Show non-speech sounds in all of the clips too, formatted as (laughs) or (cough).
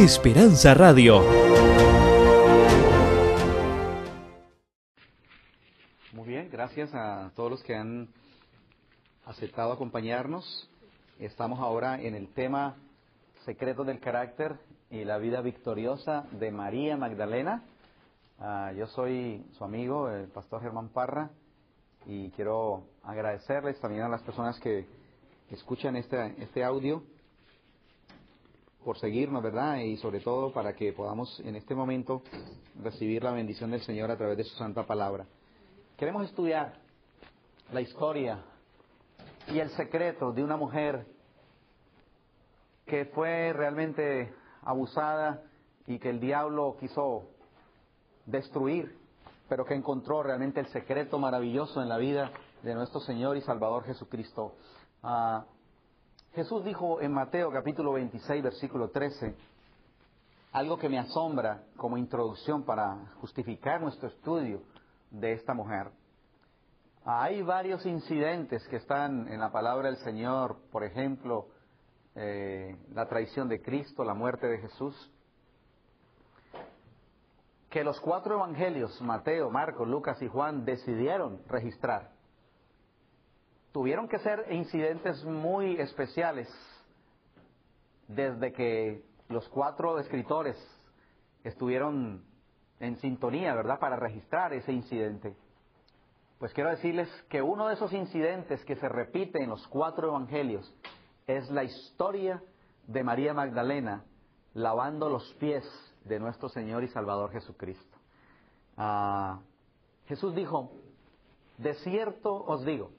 Esperanza Radio. Muy bien, gracias a todos los que han aceptado acompañarnos. Estamos ahora en el tema Secretos del Carácter y la vida victoriosa de María Magdalena. Ah, yo soy su amigo, el pastor Germán Parra, y quiero agradecerles también a las personas que escuchan este, este audio por seguirnos, ¿verdad? Y sobre todo para que podamos en este momento recibir la bendición del Señor a través de su santa palabra. Queremos estudiar la historia y el secreto de una mujer que fue realmente abusada y que el diablo quiso destruir, pero que encontró realmente el secreto maravilloso en la vida de nuestro Señor y Salvador Jesucristo. Ah, Jesús dijo en Mateo capítulo 26, versículo 13, algo que me asombra como introducción para justificar nuestro estudio de esta mujer. Hay varios incidentes que están en la palabra del Señor, por ejemplo, eh, la traición de Cristo, la muerte de Jesús, que los cuatro evangelios, Mateo, Marcos, Lucas y Juan, decidieron registrar tuvieron que ser incidentes muy especiales desde que los cuatro escritores estuvieron en sintonía, ¿verdad?, para registrar ese incidente. Pues quiero decirles que uno de esos incidentes que se repite en los cuatro evangelios es la historia de María Magdalena lavando los pies de nuestro Señor y Salvador Jesucristo. Ah, Jesús dijo, de cierto os digo,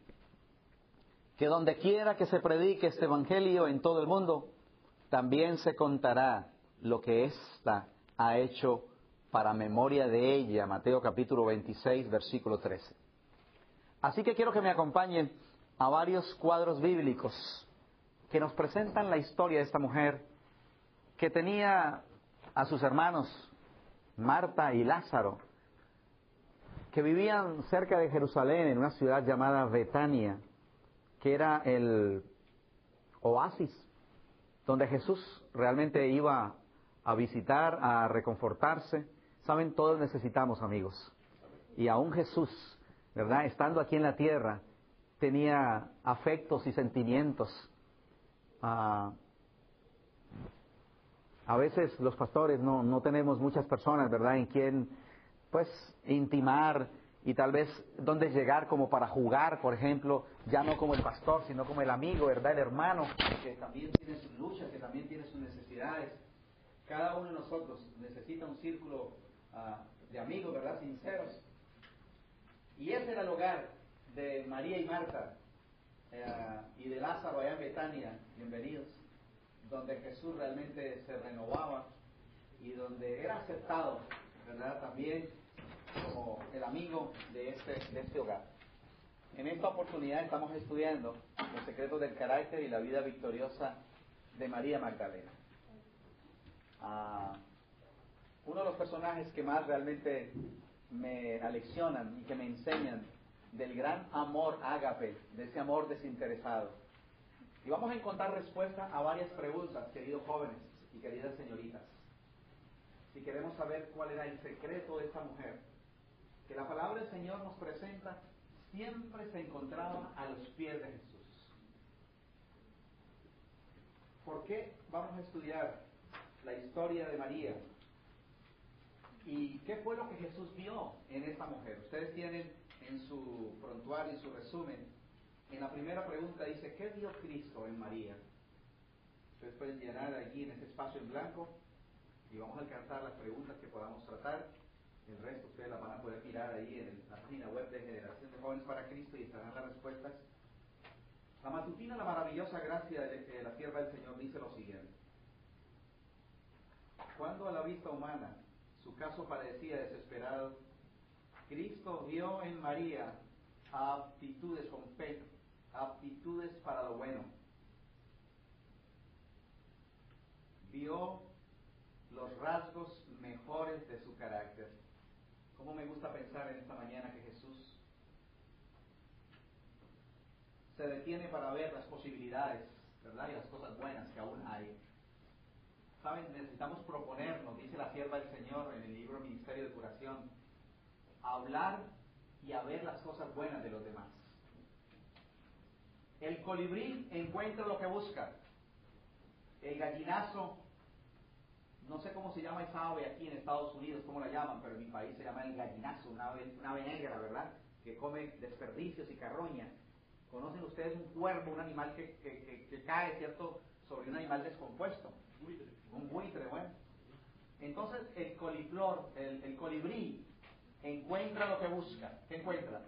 que donde quiera que se predique este Evangelio en todo el mundo, también se contará lo que ésta ha hecho para memoria de ella, Mateo capítulo 26, versículo 13. Así que quiero que me acompañen a varios cuadros bíblicos que nos presentan la historia de esta mujer que tenía a sus hermanos Marta y Lázaro, que vivían cerca de Jerusalén en una ciudad llamada Betania que era el oasis donde Jesús realmente iba a visitar, a reconfortarse. Saben, todos necesitamos amigos. Y aún Jesús, ¿verdad? Estando aquí en la tierra, tenía afectos y sentimientos. Ah, a veces los pastores no, no tenemos muchas personas, ¿verdad?, en quien, pues, intimar y tal vez dónde llegar como para jugar, por ejemplo, ya no como el pastor, sino como el amigo, ¿verdad? El hermano, que también tiene sus luchas, que también tiene sus necesidades. Cada uno de nosotros necesita un círculo ah, de amigos, ¿verdad? Sinceros. Y ese era el hogar de María y Marta eh, y de Lázaro allá en Betania, bienvenidos, donde Jesús realmente se renovaba y donde era aceptado, ¿verdad? También como el amigo de este, de este hogar. En esta oportunidad estamos estudiando los secretos del carácter y la vida victoriosa de María Magdalena. Ah, uno de los personajes que más realmente me aleccionan y que me enseñan del gran amor ágape, de ese amor desinteresado. Y vamos a encontrar respuesta a varias preguntas, queridos jóvenes y queridas señoritas. Si queremos saber cuál era el secreto de esta mujer, que la palabra del Señor nos presenta siempre se encontraba a los pies de Jesús. ¿Por qué vamos a estudiar la historia de María? ¿Y qué fue lo que Jesús vio en esta mujer? Ustedes tienen en su prontuario, en su resumen, en la primera pregunta dice, ¿qué vio Cristo en María? Ustedes pueden llenar allí en ese espacio en blanco y vamos a alcanzar las preguntas que podamos tratar. El resto ustedes la van a poder mirar ahí en la página web de Generación de Jóvenes para Cristo y estarán las respuestas. La matutina, la maravillosa gracia de la sierva del Señor dice lo siguiente. Cuando a la vista humana su caso parecía desesperado, Cristo vio en María aptitudes con fe, aptitudes para lo bueno. Vio los rasgos mejores de su carácter. ¿Cómo me gusta pensar en esta mañana que Jesús se detiene para ver las posibilidades, ¿verdad? Y las cosas buenas que aún hay. Saben, necesitamos proponernos, dice la sierva del Señor en el libro Ministerio de Curación, hablar y a ver las cosas buenas de los demás. El colibrí encuentra lo que busca. El gallinazo, no sé cómo se llama esa ave aquí en Estados Unidos, cómo la llaman, pero en mi país se llama el gallinazo, una ave, una ave negra, ¿verdad? Que come desperdicios y carroña. ¿Conocen ustedes un cuervo, un animal que, que, cae, ¿cierto?, sobre un animal descompuesto. Un buitre, bueno. Entonces el coliflor, el, el colibrí, encuentra lo que busca. ¿Qué encuentra?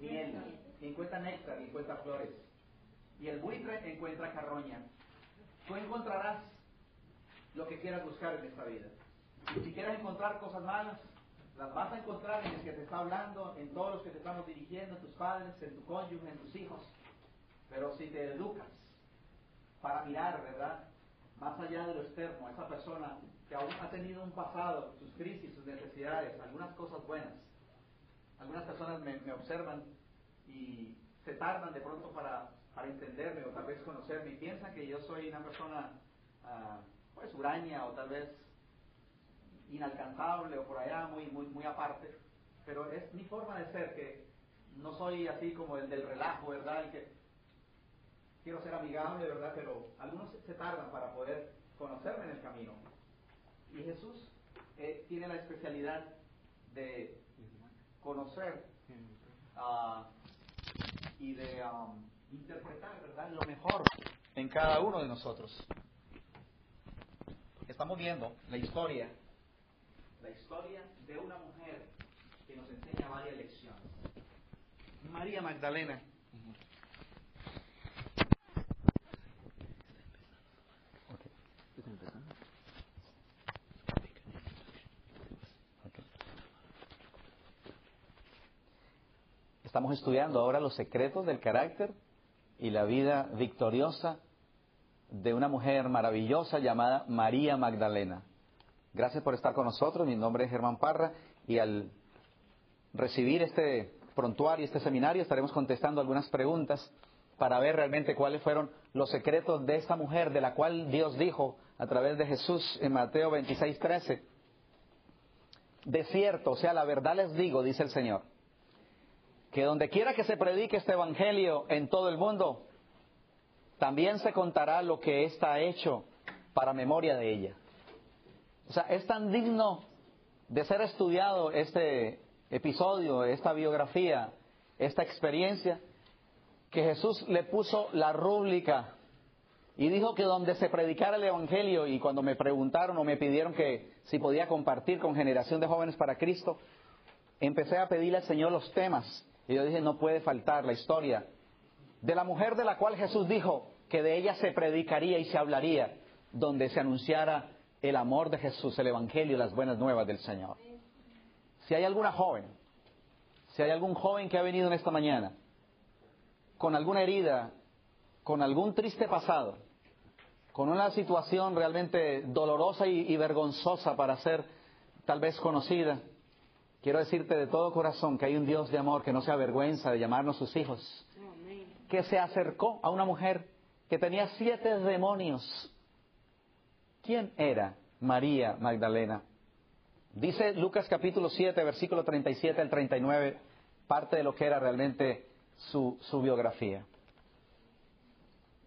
Miel. Encuentra néctar encuentra flores. Y el buitre encuentra carroña. Tú encontrarás lo que quieras buscar en esta vida. Si quieres encontrar cosas malas, las vas a encontrar en el que te está hablando, en todos los que te estamos dirigiendo, en tus padres, en tu cónyuge, en tus hijos. Pero si te educas para mirar, ¿verdad? Más allá de lo externo, esa persona que aún ha tenido un pasado, sus crisis, sus necesidades, algunas cosas buenas. Algunas personas me, observan y se tardan de pronto para, para, entenderme o tal vez conocerme y piensan que yo soy una persona uh, pues huraña o tal vez inalcanzable o por allá muy, muy, muy aparte. Pero es mi forma de ser que no soy así como el del relajo, ¿verdad? El que quiero ser amigable, ¿verdad? Pero algunos se tardan para poder conocerme en el camino. Y Jesús eh, tiene la especialidad de conocer uh, y de um, interpretar, ¿verdad? Lo mejor en cada uno de nosotros. Estamos viendo la historia, la historia de una mujer que nos enseña varias lecciones. María Magdalena. Estamos estudiando ahora los secretos del carácter y la vida victoriosa de una mujer maravillosa llamada María Magdalena. Gracias por estar con nosotros. Mi nombre es Germán Parra y al recibir este prontuario, este seminario, estaremos contestando algunas preguntas para ver realmente cuáles fueron los secretos de esta mujer de la cual Dios dijo a través de Jesús en Mateo 26, 13. De cierto, o sea, la verdad les digo, dice el Señor, que donde quiera que se predique este Evangelio en todo el mundo, también se contará lo que está hecho para memoria de ella. O sea, es tan digno de ser estudiado este episodio, esta biografía, esta experiencia, que Jesús le puso la rúbrica y dijo que donde se predicara el Evangelio, y cuando me preguntaron o me pidieron que si podía compartir con generación de jóvenes para Cristo, empecé a pedirle al Señor los temas y yo dije, no puede faltar la historia de la mujer de la cual Jesús dijo que de ella se predicaría y se hablaría, donde se anunciara el amor de Jesús, el Evangelio y las buenas nuevas del Señor. Si hay alguna joven, si hay algún joven que ha venido en esta mañana con alguna herida, con algún triste pasado, con una situación realmente dolorosa y, y vergonzosa para ser tal vez conocida, Quiero decirte de todo corazón que hay un Dios de amor que no se avergüenza de llamarnos sus hijos, que se acercó a una mujer que tenía siete demonios. ¿Quién era María Magdalena? Dice Lucas capítulo 7, versículo 37 al 39, parte de lo que era realmente su, su biografía.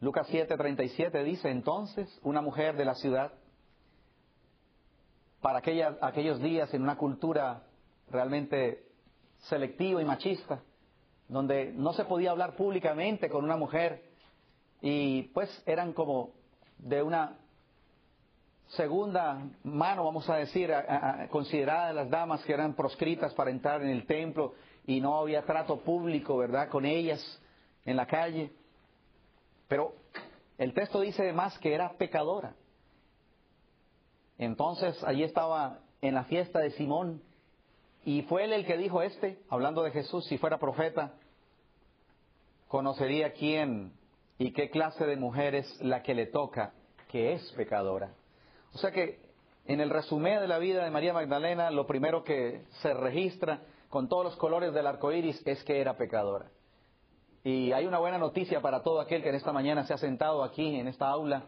Lucas 7, 37 dice, entonces una mujer de la ciudad, para aquellos días en una cultura realmente selectivo y machista, donde no se podía hablar públicamente con una mujer y pues eran como de una segunda mano, vamos a decir, consideradas las damas que eran proscritas para entrar en el templo y no había trato público, ¿verdad?, con ellas en la calle. Pero el texto dice además que era pecadora. Entonces allí estaba en la fiesta de Simón y fue él el que dijo este, hablando de Jesús, si fuera profeta, conocería quién y qué clase de mujer es la que le toca, que es pecadora. O sea que en el resumen de la vida de María Magdalena, lo primero que se registra con todos los colores del arco iris es que era pecadora. Y hay una buena noticia para todo aquel que en esta mañana se ha sentado aquí en esta aula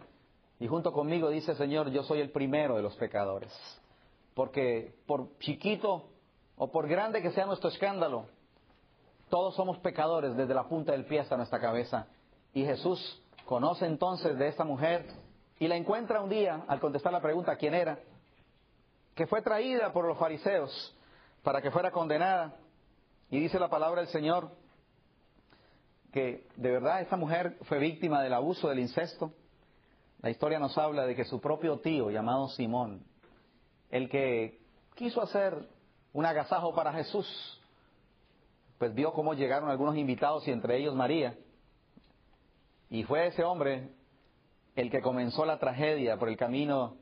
Y junto conmigo dice, Señor, yo soy el primero de los pecadores. Porque por chiquito o por grande que sea nuestro escándalo, todos somos pecadores desde la punta del pie hasta nuestra cabeza. Y Jesús conoce entonces de esta mujer y la encuentra un día al contestar la pregunta quién era, que fue traída por los fariseos para que fuera condenada. Y dice la palabra del Señor que de verdad esta mujer fue víctima del abuso del incesto. La historia nos habla de que su propio tío, llamado Simón, el que quiso hacer un agasajo para Jesús, pues vio cómo llegaron algunos invitados y entre ellos María. Y fue ese hombre el que comenzó la tragedia por el camino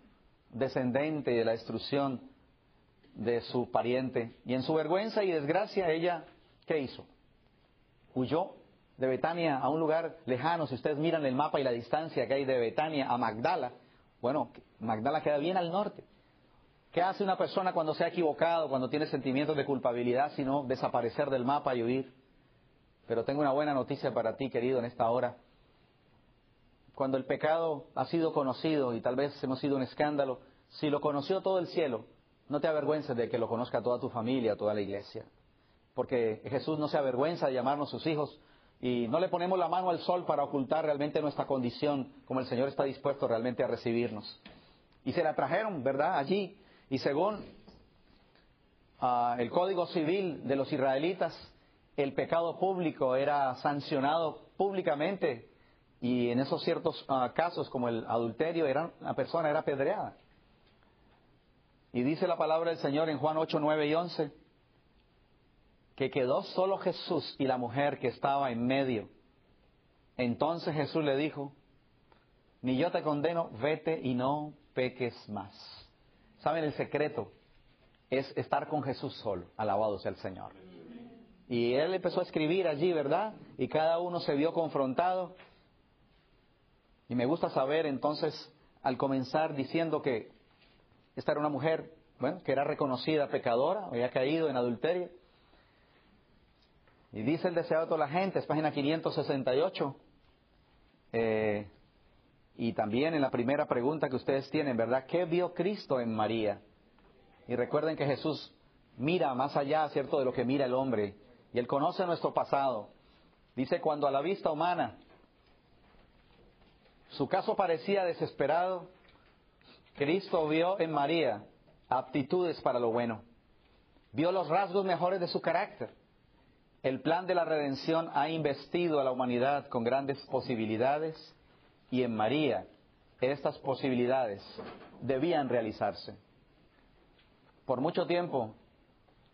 descendente de la destrucción de su pariente. Y en su vergüenza y desgracia ella, ¿qué hizo? Huyó de Betania a un lugar lejano, si ustedes miran el mapa y la distancia que hay de Betania a Magdala, bueno, Magdala queda bien al norte. ¿Qué hace una persona cuando se ha equivocado, cuando tiene sentimientos de culpabilidad, sino desaparecer del mapa y huir? Pero tengo una buena noticia para ti, querido, en esta hora. Cuando el pecado ha sido conocido y tal vez hemos sido un escándalo, si lo conoció todo el cielo, no te avergüences de que lo conozca toda tu familia, toda la iglesia. Porque Jesús no se avergüenza de llamarnos sus hijos, y no le ponemos la mano al sol para ocultar realmente nuestra condición, como el Señor está dispuesto realmente a recibirnos. Y se la trajeron, ¿verdad? Allí. Y según uh, el Código Civil de los israelitas, el pecado público era sancionado públicamente y en esos ciertos uh, casos como el adulterio la persona era apedreada. Y dice la palabra del Señor en Juan 8, 9 y 11 que quedó solo Jesús y la mujer que estaba en medio. Entonces Jesús le dijo, ni yo te condeno, vete y no peques más. ¿Saben el secreto? Es estar con Jesús solo, alabado sea el Señor. Y él empezó a escribir allí, ¿verdad? Y cada uno se vio confrontado. Y me gusta saber entonces, al comenzar diciendo que esta era una mujer, bueno, que era reconocida pecadora, había caído en adulterio, y dice el deseado de toda la gente, es página 568. Eh, y también en la primera pregunta que ustedes tienen, ¿verdad? ¿Qué vio Cristo en María? Y recuerden que Jesús mira más allá, ¿cierto?, de lo que mira el hombre. Y Él conoce nuestro pasado. Dice, cuando a la vista humana su caso parecía desesperado, Cristo vio en María aptitudes para lo bueno. Vio los rasgos mejores de su carácter el plan de la redención ha investido a la humanidad con grandes posibilidades y en María estas posibilidades debían realizarse. Por mucho tiempo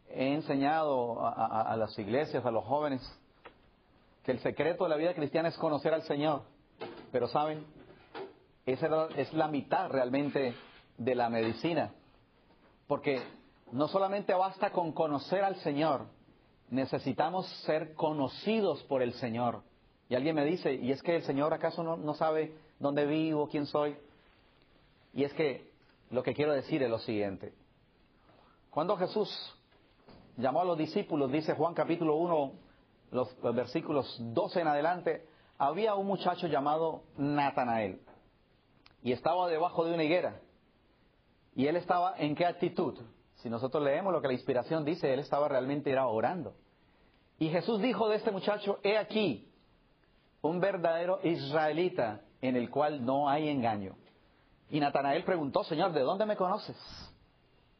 he enseñado a, las iglesias, a los jóvenes, que el secreto de la vida cristiana es conocer al Señor. Pero saben, esa es la mitad realmente de la medicina. Porque no solamente basta con conocer al Señor, necesitamos ser conocidos por el Señor. Y alguien me dice, ¿y es que el Señor acaso no, sabe dónde vivo, quién soy? Y es que lo que quiero decir es lo siguiente. Cuando Jesús llamó a los discípulos, dice Juan capítulo 1, los, los versículos 12 en adelante, había un muchacho llamado Natanael y estaba debajo de una higuera. ¿Y él estaba en qué actitud? Si nosotros leemos lo que la inspiración dice, él estaba realmente era orando. Y Jesús dijo de este muchacho, he aquí, un verdadero israelita en el cual no hay engaño. Y Natanael preguntó, Señor, ¿de dónde me conoces?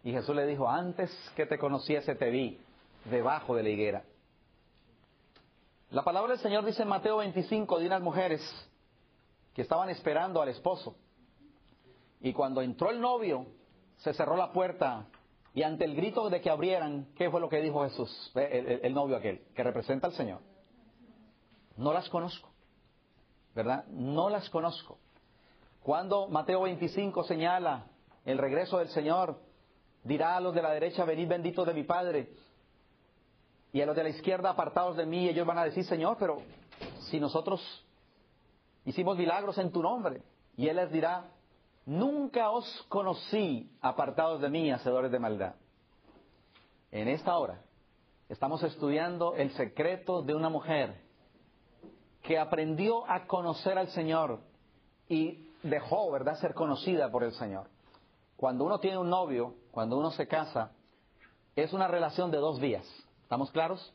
Y Jesús le dijo, antes que te conociese te vi debajo de la higuera. La palabra del Señor dice en Mateo 25 de unas mujeres que estaban esperando al esposo. Y cuando entró el novio, se cerró la puerta y ante el grito de que abrieran, ¿qué fue lo que dijo Jesús, el, novio aquel, que representa al Señor? No las conozco, ¿verdad? No las conozco. Cuando Mateo 25 señala el regreso del Señor, dirá a los de la derecha, venid benditos de mi Padre, y a los de la izquierda, apartados de mí, ellos van a decir, Señor, pero si nosotros hicimos milagros en tu nombre, y Él les dirá, Nunca os conocí apartados de mí, hacedores de maldad. En esta hora estamos estudiando el secreto de una mujer que aprendió a conocer al Señor y dejó, ¿verdad?, ser conocida por el Señor. Cuando uno tiene un novio, cuando uno se casa, es una relación de dos vías. ¿Estamos claros?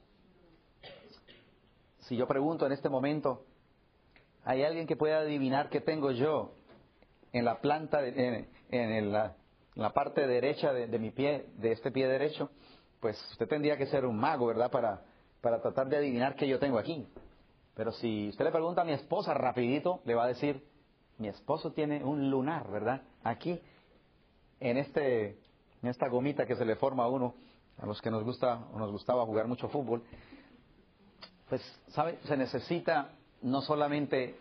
Si yo pregunto en este momento, ¿hay alguien que pueda adivinar qué tengo yo en la planta, de, en, la, parte derecha de, mi pie, de este pie derecho? Pues usted tendría que ser un mago, ¿verdad? Para, para tratar de adivinar qué yo tengo aquí. Pero si usted le pregunta a mi esposa rapidito, le va a decir, mi esposo tiene un lunar, ¿verdad? Aquí, en, este, en esta gomita que se le forma a uno, a los que nos gusta o nos gustaba jugar mucho fútbol, pues, ¿sabe? Se necesita no solamente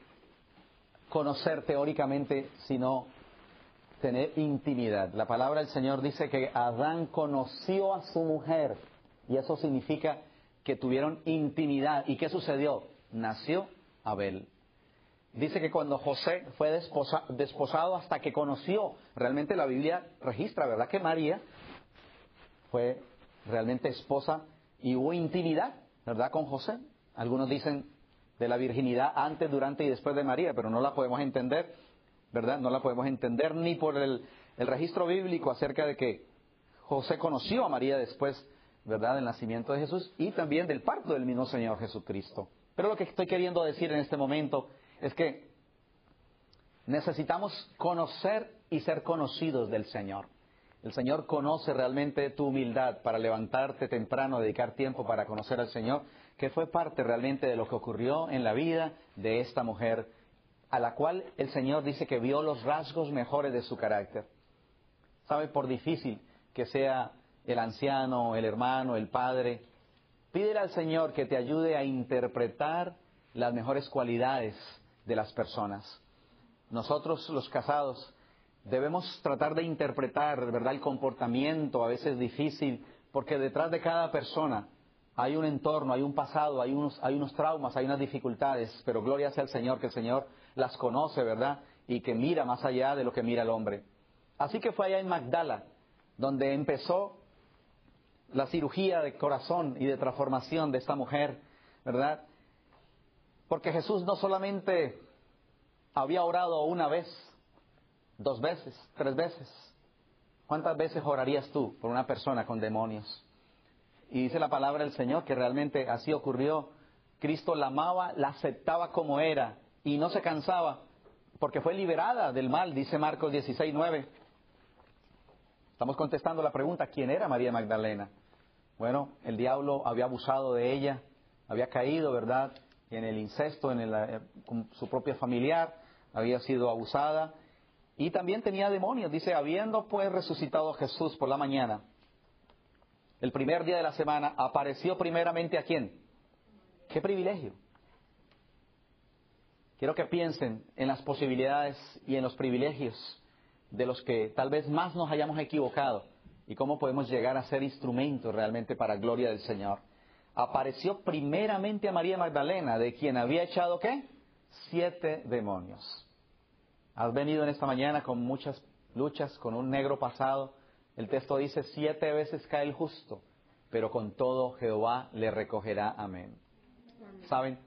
conocer teóricamente, sino tener intimidad. La palabra del Señor dice que Adán conoció a su mujer y eso significa que tuvieron intimidad. ¿Y qué sucedió? Nació Abel. Dice que cuando José fue desposado hasta que conoció, realmente la Biblia registra, ¿verdad? Que María fue realmente esposa y hubo intimidad, ¿verdad? Con José. Algunos dicen de la virginidad antes, durante y después de María, pero no la podemos entender, ¿verdad? No la podemos entender ni por el, el registro bíblico acerca de que José conoció a María después, ¿verdad? Del nacimiento de Jesús y también del parto del mismo Señor Jesucristo. Pero lo que estoy queriendo decir en este momento es que necesitamos conocer y ser conocidos del Señor. El Señor conoce realmente tu humildad para levantarte temprano, dedicar tiempo para conocer al Señor, que fue parte realmente de lo que ocurrió en la vida de esta mujer, a la cual el Señor dice que vio los rasgos mejores de su carácter. ¿Sabe? Por difícil que sea el anciano, el hermano, el padre, Pídele al Señor que te ayude a interpretar las mejores cualidades de las personas. Nosotros los casados debemos tratar de interpretar, ¿verdad?, el comportamiento a veces difícil, porque detrás de cada persona hay un entorno, hay un pasado, hay unos, hay unos traumas, hay unas dificultades, pero gloria sea al Señor, que el Señor las conoce, ¿verdad? Y que mira más allá de lo que mira el hombre. Así que fue allá en Magdala, donde empezó la cirugía de corazón y de transformación de esta mujer, ¿verdad? Porque Jesús no solamente había orado una vez, dos veces, tres veces. ¿Cuántas veces orarías tú por una persona con demonios? Y dice la palabra del Señor que realmente así ocurrió. Cristo la amaba, la aceptaba como era y no se cansaba porque fue liberada del mal, dice Marcos 16, 9. Estamos contestando la pregunta, ¿quién era María Magdalena? Bueno, el diablo había abusado de ella, había caído, ¿verdad?, en el incesto, en eh, con su propia familiar, había sido abusada y también tenía demonios. Dice, habiendo pues resucitado Jesús por la mañana, el primer día de la semana, apareció primeramente a quién? ¿Qué privilegio? Quiero que piensen en las posibilidades y en los privilegios de los que tal vez más nos hayamos equivocado y cómo podemos llegar a ser instrumentos realmente para gloria del Señor. Apareció primeramente a María Magdalena, de quien había echado qué? Siete demonios. Has venido en esta mañana con muchas luchas, con un negro pasado. El texto dice, siete veces cae el justo, pero con todo Jehová le recogerá. Amén. ¿Saben?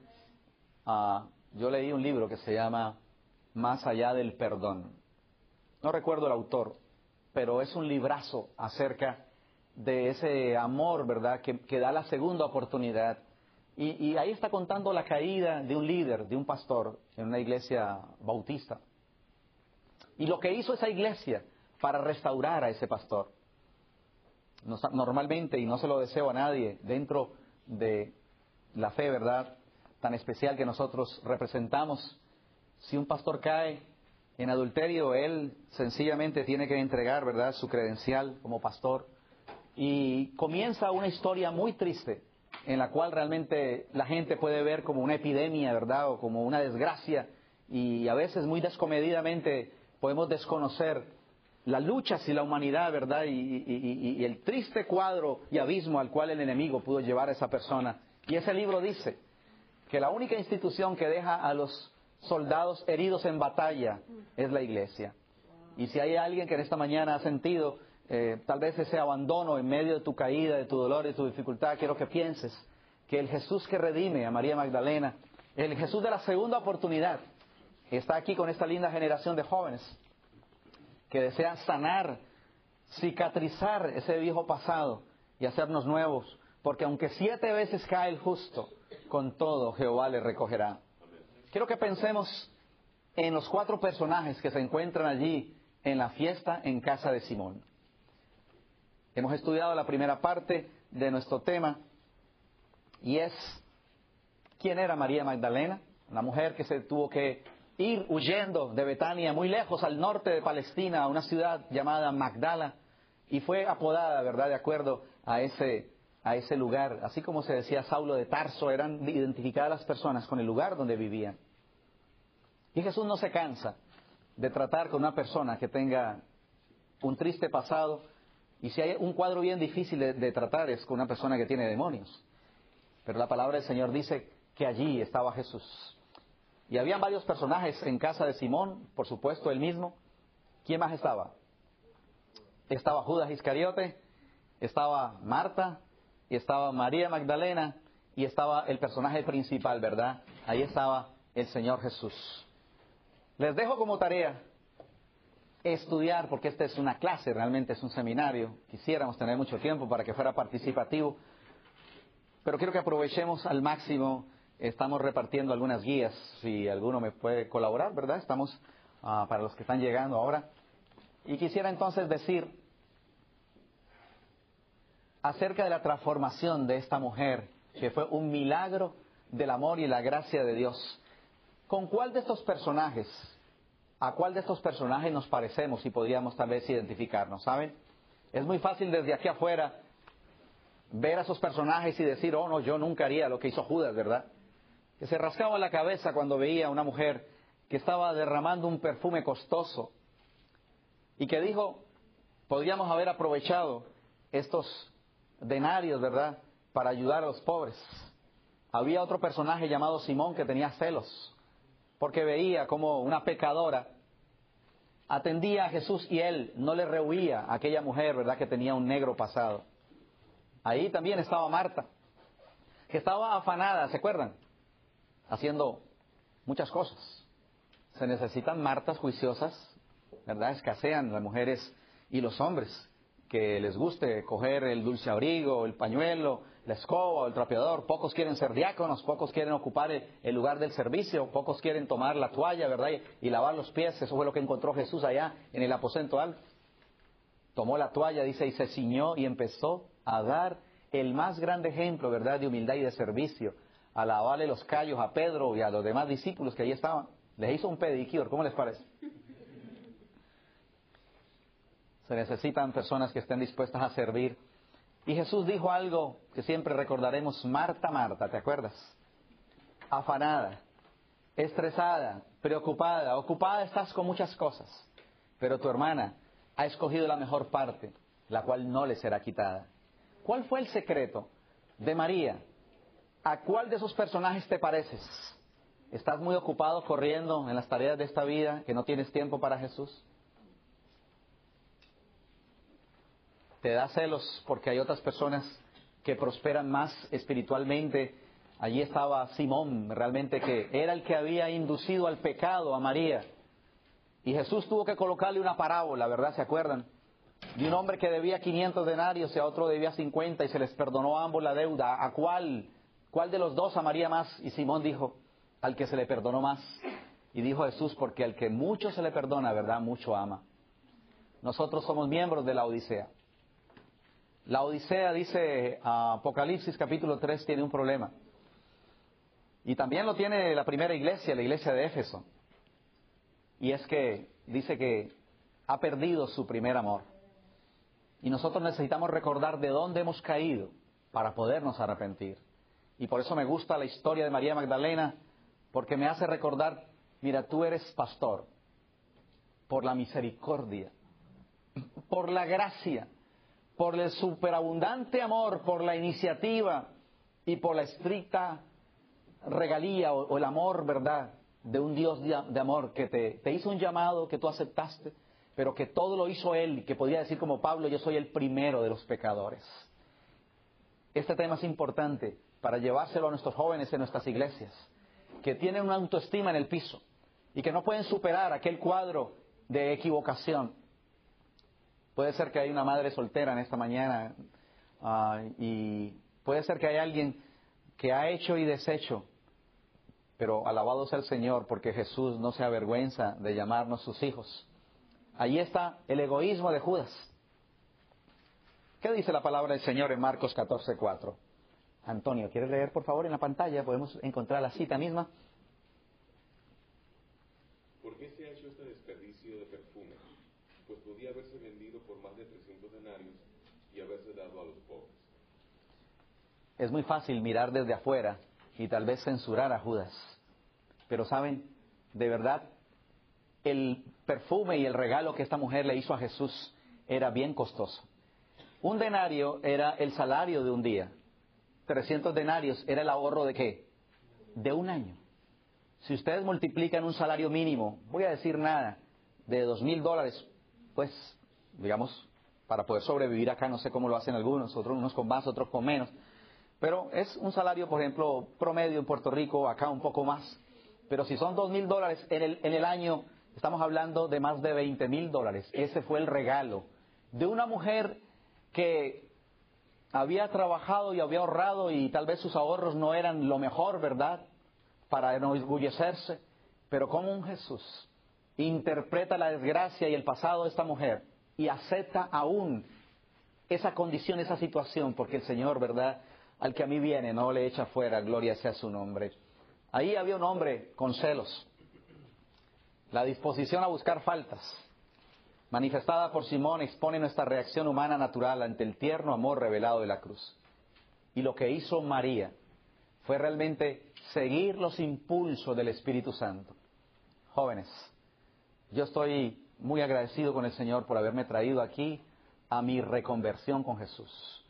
Ah, yo leí un libro que se llama Más allá del perdón. No recuerdo el autor, pero es un librazo acerca de ese amor, ¿verdad?, que, da la segunda oportunidad. Y, ahí está contando la caída de un líder, de un pastor en una iglesia bautista. Y lo que hizo esa iglesia para restaurar a ese pastor. Normalmente, y no se lo deseo a nadie, dentro de la fe, ¿verdad?, tan especial que nosotros representamos, si un pastor cae, en adulterio, él sencillamente tiene que entregar, ¿verdad?, su credencial como pastor. Y comienza una historia muy triste, en la cual realmente la gente puede ver como una epidemia, ¿verdad?, o como una desgracia. Y a veces muy descomedidamente podemos desconocer las luchas y la humanidad, ¿verdad?, y, y el triste cuadro y abismo al cual el enemigo pudo llevar a esa persona. Y ese libro dice que la única institución que deja a los soldados heridos en batalla es la iglesia. Y si hay alguien que en esta mañana ha sentido eh, tal vez ese abandono en medio de tu caída, de tu dolor, de tu dificultad, quiero que pienses que el Jesús que redime a María Magdalena, el Jesús de la segunda oportunidad, está aquí con esta linda generación de jóvenes que desean sanar, cicatrizar ese viejo pasado y hacernos nuevos, porque aunque siete veces cae el justo, con todo Jehová le recogerá. Quiero que pensemos en los cuatro personajes que se encuentran allí en la fiesta en casa de Simón. Hemos estudiado la primera parte de nuestro tema y es quién era María Magdalena, una mujer que se tuvo que ir huyendo de Betania, muy lejos al norte de Palestina, a una ciudad llamada Magdala, y fue apodada, ¿verdad?, de acuerdo a ese, a ese lugar. Así como se decía Saulo de Tarso, eran identificadas las personas con el lugar donde vivían. Y Jesús no se cansa de tratar con una persona que tenga un triste pasado, y si hay un cuadro bien difícil de, tratar es con una persona que tiene demonios. Pero la palabra del Señor dice que allí estaba Jesús. Y habían varios personajes en casa de Simón, por supuesto, él mismo. ¿Quién más estaba? Estaba Judas Iscariote, estaba Marta, y estaba María Magdalena, y estaba el personaje principal, ¿verdad? Ahí estaba el Señor Jesús. Les dejo como tarea estudiar, porque esta es una clase, realmente es un seminario. Quisiéramos tener mucho tiempo para que fuera participativo, pero quiero que aprovechemos al máximo Estamos repartiendo algunas guías, si alguno me puede colaborar, ¿verdad? Estamos uh, para los que están llegando ahora. Y quisiera entonces decir acerca de la transformación de esta mujer, que fue un milagro del amor y la gracia de Dios. ¿Con cuál de estos personajes, a cuál de estos personajes nos parecemos y podríamos tal vez identificarnos? ¿Saben? Es muy fácil desde aquí afuera ver a esos personajes y decir, oh no, yo nunca haría lo que hizo Judas, ¿verdad? que se rascaba la cabeza cuando veía a una mujer que estaba derramando un perfume costoso y que dijo, podríamos haber aprovechado estos denarios, ¿verdad?, para ayudar a los pobres. Había otro personaje llamado Simón que tenía celos, porque veía como una pecadora atendía a Jesús y él no le rehuía a aquella mujer, ¿verdad?, que tenía un negro pasado. Ahí también estaba Marta, que estaba afanada, ¿se acuerdan? haciendo muchas cosas. Se necesitan martas juiciosas, ¿verdad? Escasean las mujeres y los hombres que les guste coger el dulce abrigo, el pañuelo, la escoba, el trapeador. Pocos quieren ser diáconos, pocos quieren ocupar el, lugar del servicio, pocos quieren tomar la toalla, ¿verdad? Y, lavar los pies. Eso fue lo que encontró Jesús allá en el aposento alto. Tomó la toalla, dice, y se ciñó y empezó a dar el más grande ejemplo, ¿verdad?, de humildad y de servicio a lavarle los callos a Pedro y a los demás discípulos que allí estaban. Les hizo un pedicure, ¿cómo les parece? Se necesitan personas que estén dispuestas a servir. Y Jesús dijo algo que siempre recordaremos, Marta, Marta, ¿te acuerdas? Afanada, estresada, preocupada, ocupada estás con muchas cosas, pero tu hermana ha escogido la mejor parte, la cual no le será quitada. ¿Cuál fue el secreto de María ¿A cuál de esos personajes te pareces? ¿Estás muy ocupado corriendo en las tareas de esta vida que no tienes tiempo para Jesús? ¿Te da celos porque hay otras personas que prosperan más espiritualmente? Allí estaba Simón, realmente que era el que había inducido al pecado a María. Y Jesús tuvo que colocarle una parábola, ¿verdad? ¿Se acuerdan? De un hombre que debía 500 denarios y a otro debía 50 y se les perdonó a ambos la deuda. ¿A cuál ¿Cuál de los dos amaría más? Y Simón dijo, al que se le perdonó más. Y dijo Jesús, porque al que mucho se le perdona, ¿verdad? Mucho ama. Nosotros somos miembros de la Odisea. La Odisea, dice Apocalipsis capítulo 3, tiene un problema. Y también lo tiene la primera iglesia, la iglesia de Éfeso. Y es que dice que ha perdido su primer amor. Y nosotros necesitamos recordar de dónde hemos caído para podernos arrepentir. Y por eso me gusta la historia de María Magdalena, porque me hace recordar, mira, tú eres pastor por la misericordia, por la gracia, por el superabundante amor, por la iniciativa y por la estricta regalía o, el amor, ¿verdad?, de un Dios de, amor que te, te hizo un llamado que tú aceptaste, pero que todo lo hizo Él y que podía decir como Pablo, yo soy el primero de los pecadores. Este tema es importante para llevárselo a nuestros jóvenes en nuestras iglesias, que tienen una autoestima en el piso, y que no pueden superar aquel cuadro de equivocación. Puede ser que hay una madre soltera en esta mañana ah, y puede ser que hay alguien que ha hecho y deshecho, pero alabado sea el Señor porque Jesús no se avergüenza de llamarnos sus hijos. Allí está el egoísmo de Judas. ¿Qué dice la palabra del Señor en Marcos 14:4? Antonio, ¿quieres leer por favor en la pantalla? Podemos encontrar la cita misma. ¿Por qué se ha hecho este desperdicio de perfume? Pues podía haberse vendido por más de 300 denarios y haberse dado a los pobres. Es muy fácil mirar desde afuera y tal vez censurar a Judas. Pero saben, de verdad, el perfume y el regalo que esta mujer le hizo a Jesús era bien costoso. Un denario era el salario de un día. 300 denarios era el ahorro de qué? De un año. Si ustedes multiplican un salario mínimo, voy a decir nada, de dos mil dólares, pues, digamos, para poder sobrevivir acá, no sé cómo lo hacen algunos, otros unos con más, otros con menos, pero es un salario, por ejemplo, promedio en Puerto Rico, acá un poco más. Pero si son dos mil dólares en el, en el año, estamos hablando de más de veinte mil dólares. Ese fue el regalo de una mujer que había trabajado y había ahorrado y tal vez sus ahorros no eran lo mejor, ¿verdad? Para enorgullecerse. Pero como un Jesús interpreta la desgracia y el pasado de esta mujer y acepta aún esa condición, esa situación, porque el Señor, ¿verdad? Al que a mí viene, no le echa fuera, gloria sea su nombre. Ahí había un hombre con celos, la disposición a buscar faltas, manifestada por Simón, expone nuestra reacción humana natural ante el tierno amor revelado de la cruz. Y lo que hizo María fue realmente seguir los impulsos del Espíritu Santo. Jóvenes, yo estoy muy agradecido con el Señor por haberme traído aquí a mi reconversión con Jesús.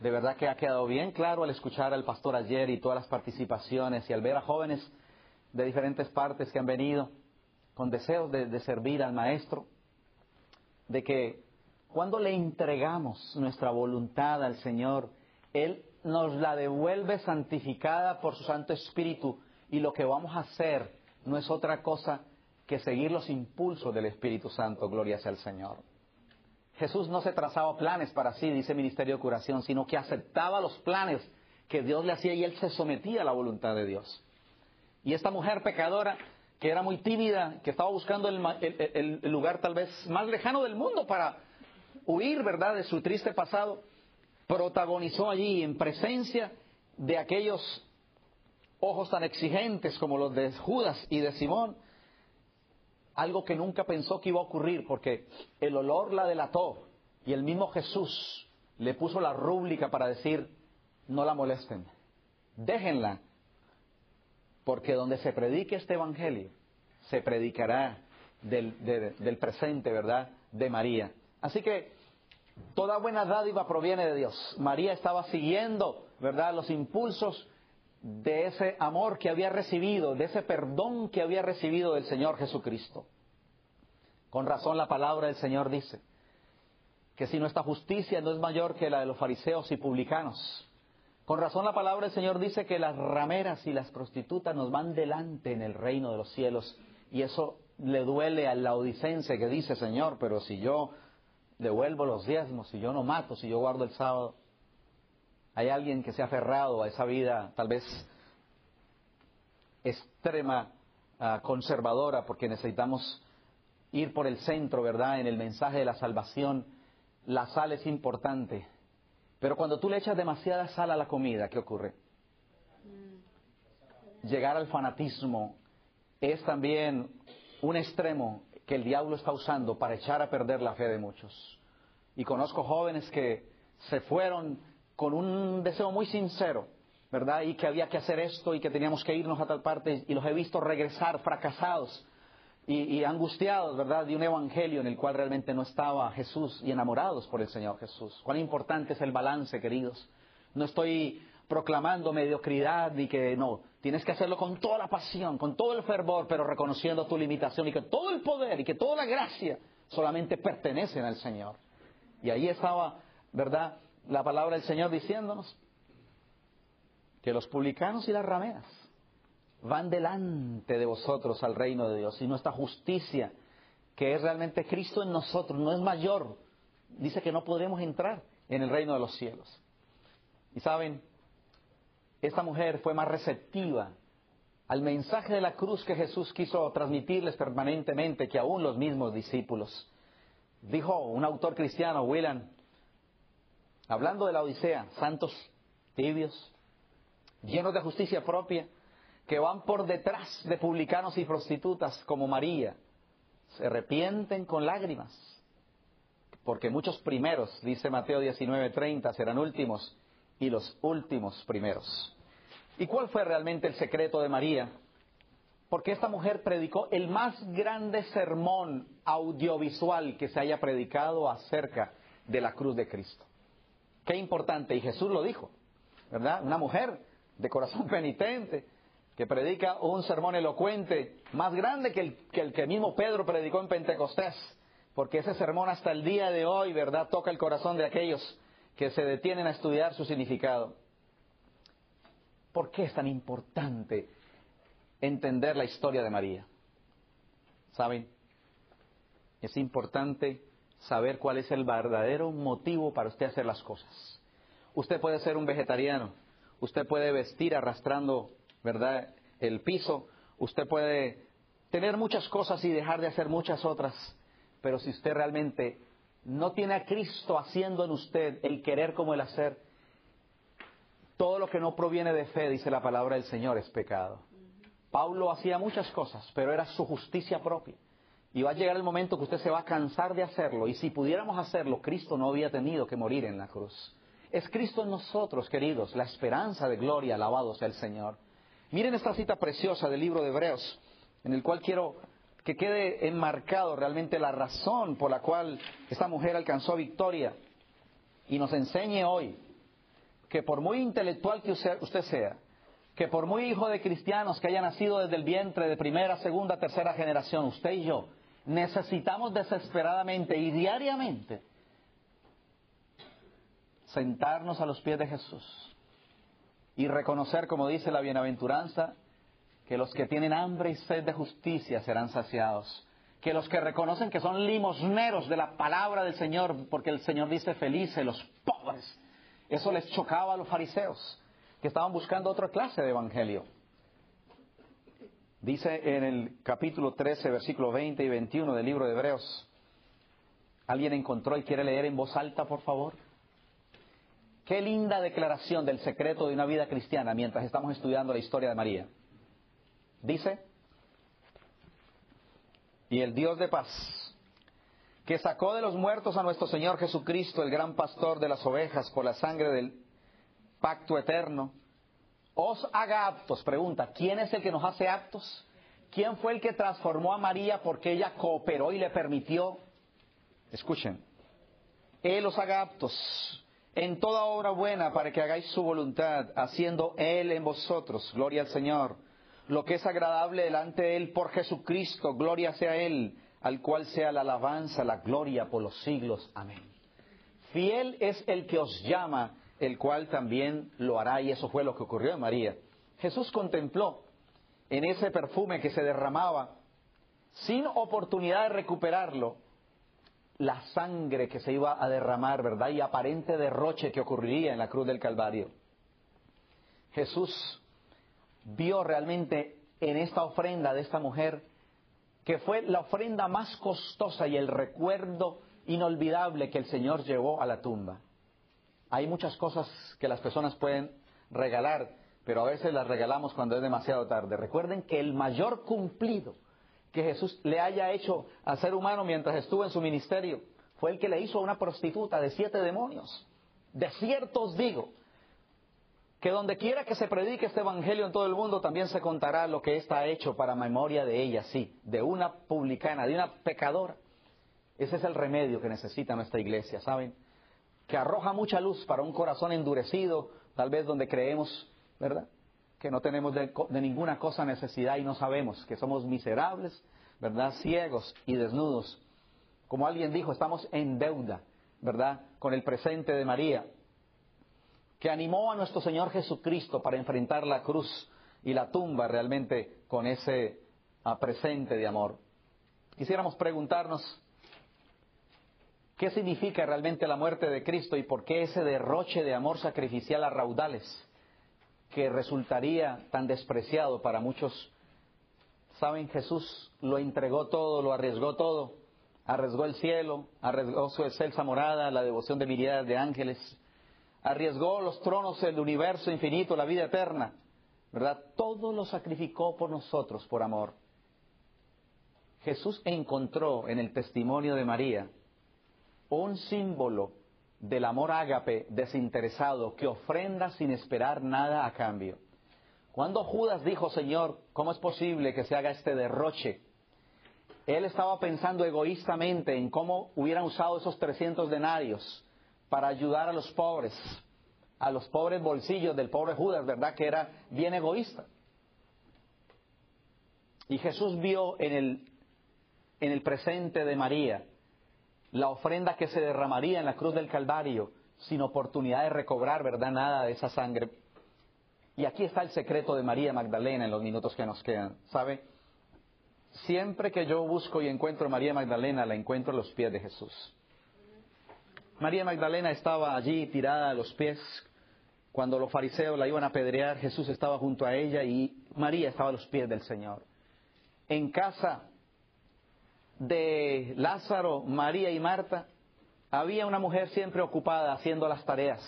De verdad que ha quedado bien claro al escuchar al pastor ayer y todas las participaciones y al ver a jóvenes de diferentes partes que han venido con deseos de, servir al Maestro de que cuando le entregamos nuestra voluntad al Señor, Él nos la devuelve santificada por su Santo Espíritu y lo que vamos a hacer no es otra cosa que seguir los impulsos del Espíritu Santo, gloria sea al Señor. Jesús no se trazaba planes para sí, dice Ministerio de Curación, sino que aceptaba los planes que Dios le hacía y él se sometía a la voluntad de Dios. Y esta mujer pecadora que era muy tímida, que estaba buscando el, lugar tal vez más lejano del mundo para huir, ¿verdad?, de su triste pasado, protagonizó allí en presencia de aquellos ojos tan exigentes como los de Judas y de Simón, algo que nunca pensó que iba a ocurrir, porque el olor la delató y el mismo Jesús le puso la rúbrica para decir, no la molesten, déjenla, porque donde se predique este Evangelio, se predicará del, presente, ¿verdad?, de María. Así que toda buena dádiva proviene de Dios. María estaba siguiendo, ¿verdad?, los impulsos de ese amor que había recibido, de ese perdón que había recibido del Señor Jesucristo. Con razón la palabra del Señor dice que si nuestra justicia no es mayor que la de los fariseos y publicanos, con razón la palabra del Señor dice que las rameras y las prostitutas nos van delante en el reino de los cielos y eso le duele al laodicense que dice, Señor, pero si yo devuelvo los diezmos, si yo no mato, si yo guardo el sábado, hay alguien que se ha aferrado a esa vida tal vez extrema, ah, conservadora, porque necesitamos ir por el centro, ¿verdad? En el mensaje de la salvación, la sal es importante. Pero cuando tú le echas demasiada sal a la comida, ¿qué ocurre? Llegar al fanatismo es también un extremo que el diablo está usando para echar a perder la fe de muchos. Y conozco jóvenes que se fueron con un deseo muy sincero, ¿verdad? Y que había que hacer esto y que teníamos que irnos a tal parte y los he visto regresar fracasados y, angustiados, ¿verdad?, de un evangelio en el cual realmente no estaba Jesús y enamorados por el Señor Jesús. Cuán importante es el balance, queridos. No estoy proclamando mediocridad ni que no, tienes que hacerlo con toda la pasión, con todo el fervor, pero reconociendo tu limitación y que todo el poder y que toda la gracia solamente pertenecen al Señor. Y ahí estaba, ¿verdad?, la palabra del Señor diciéndonos que los publicanos y las rameras van delante de vosotros al reino de Dios y nuestra justicia, que es realmente Cristo en nosotros, no es mayor. Dice que no podremos entrar en el reino de los cielos. Y saben, esta mujer fue más receptiva al mensaje de la cruz que Jesús quiso transmitirles permanentemente que aún los mismos discípulos. Dijo un autor cristiano, Willan, hablando de la Odisea, santos tibios, llenos de justicia propia, que van por detrás de publicanos y prostitutas como María, se arrepienten con lágrimas, porque muchos primeros, dice Mateo 19:30, serán últimos y los últimos primeros. ¿Y cuál fue realmente el secreto de María? Porque esta mujer predicó el más grande sermón audiovisual que se haya predicado acerca de la cruz de Cristo. Qué importante, y Jesús lo dijo, ¿verdad? Una mujer de corazón (laughs) penitente que predica un sermón elocuente más grande que el, que el mismo Pedro predicó en Pentecostés, porque ese sermón hasta el día de hoy, ¿verdad?, toca el corazón de aquellos que se detienen a estudiar su significado. ¿Por qué es tan importante entender la historia de María? ¿Saben? Es importante saber cuál es el verdadero motivo para usted hacer las cosas. Usted puede ser un vegetariano, usted puede vestir arrastrando, ¿verdad?, el piso, usted puede tener muchas cosas y dejar de hacer muchas otras, pero si usted realmente no tiene a Cristo haciendo en usted el querer como el hacer, todo lo que no proviene de fe, dice la palabra del Señor, es pecado. Pablo hacía muchas cosas, pero era su justicia propia. Y va a llegar el momento que usted se va a cansar de hacerlo. Y si pudiéramos hacerlo, Cristo no había tenido que morir en la cruz. Es Cristo en nosotros, queridos, la esperanza de gloria, alabado sea el Señor. Miren esta cita preciosa del libro de Hebreos, en el cual quiero que quede enmarcado realmente la razón por la cual esta mujer alcanzó victoria y nos enseñe hoy que por muy intelectual que usted sea, que por muy hijo de cristianos que haya nacido desde el vientre de primera, segunda, tercera generación, usted y yo, necesitamos desesperadamente y diariamente sentarnos a los pies de Jesús y reconocer, como dice la bienaventuranza, que los que tienen hambre y sed de justicia serán saciados. Que los que reconocen que son limosneros de la palabra del Señor, porque el Señor dice felices los pobres, eso les chocaba a los fariseos, que estaban buscando otra clase de evangelio. Dice en el capítulo 13, versículo 20 y 21 del libro de Hebreos, ¿alguien encontró y quiere leer en voz alta, por favor? Qué linda declaración del secreto de una vida cristiana mientras estamos estudiando la historia de María. Dice, y el Dios de paz, que sacó de los muertos a nuestro Señor Jesucristo, el gran pastor de las ovejas, por la sangre del pacto eterno, os haga aptos. Pregunta, ¿quién es el que nos hace aptos? ¿Quién fue el que transformó a María porque ella cooperó y le permitió? Escuchen, Él os haga aptos en toda obra buena para que hagáis su voluntad, haciendo Él en vosotros, gloria al Señor, lo que es agradable delante de Él por Jesucristo, gloria sea Él al cual sea la alabanza, la gloria por los siglos. Amén. Fiel es el que os llama, el cual también lo hará, y eso fue lo que ocurrió en María. Jesús contempló en ese perfume que se derramaba, sin oportunidad de recuperarlo, la sangre que se iba a derramar, ¿verdad? Y aparente derroche que ocurriría en la cruz del Calvario. Jesús vio realmente en esta ofrenda de esta mujer que fue la ofrenda más costosa y el recuerdo inolvidable que el Señor llevó a la tumba. Hay muchas cosas que las personas pueden regalar, pero a veces las regalamos cuando es demasiado tarde. Recuerden que el mayor cumplido que Jesús le haya hecho al ser humano mientras estuvo en su ministerio fue el que le hizo a una prostituta de siete demonios. De cierto os digo que donde quiera que se predique este evangelio en todo el mundo, también se contará lo que está hecho para memoria de ella, sí, de una publicana, de una pecadora. Ese es el remedio que necesita nuestra iglesia, ¿saben? Que arroja mucha luz para un corazón endurecido, tal vez donde creemos, ¿verdad? Que no tenemos de, ninguna cosa necesidad y no sabemos, que somos miserables, ¿verdad? Ciegos y desnudos. Como alguien dijo, estamos en deuda, ¿verdad? Con el presente de María que animó a nuestro Señor Jesucristo para enfrentar la cruz y la tumba realmente con ese ah, presente de amor. Quisiéramos preguntarnos qué significa realmente la muerte de Cristo y por qué ese derroche de amor sacrificial a raudales que resultaría tan despreciado para muchos. Saben, Jesús lo entregó todo, lo arriesgó todo, arriesgó el cielo, arriesgó su excelsa morada, la devoción de miríadas de ángeles, arriesgó los tronos del universo infinito, la vida eterna, ¿verdad? Todo lo sacrificó por nosotros, por amor. Jesús encontró en el testimonio de María un símbolo del amor ágape desinteresado que ofrenda sin esperar nada a cambio. Cuando Judas dijo, Señor, ¿cómo es posible que se haga este derroche? Él estaba pensando egoístamente en cómo hubieran usado esos 300 denarios para ayudar a los pobres, a los pobres bolsillos del pobre Judas, ¿verdad? Que era bien egoísta. Y Jesús vio en el, en el presente de María la ofrenda que se derramaría en la cruz del Calvario sin oportunidad de recobrar, ¿verdad? Nada de esa sangre. Y aquí está el secreto de María Magdalena en los minutos que nos quedan. ¿Sabe? Siempre que yo busco y encuentro a María Magdalena, la encuentro a los pies de Jesús. María Magdalena estaba allí tirada a los pies. Cuando los fariseos la iban a apedrear, Jesús estaba junto a ella y María estaba a los pies del Señor. En casa de Lázaro, María y Marta, había una mujer siempre ocupada haciendo las tareas.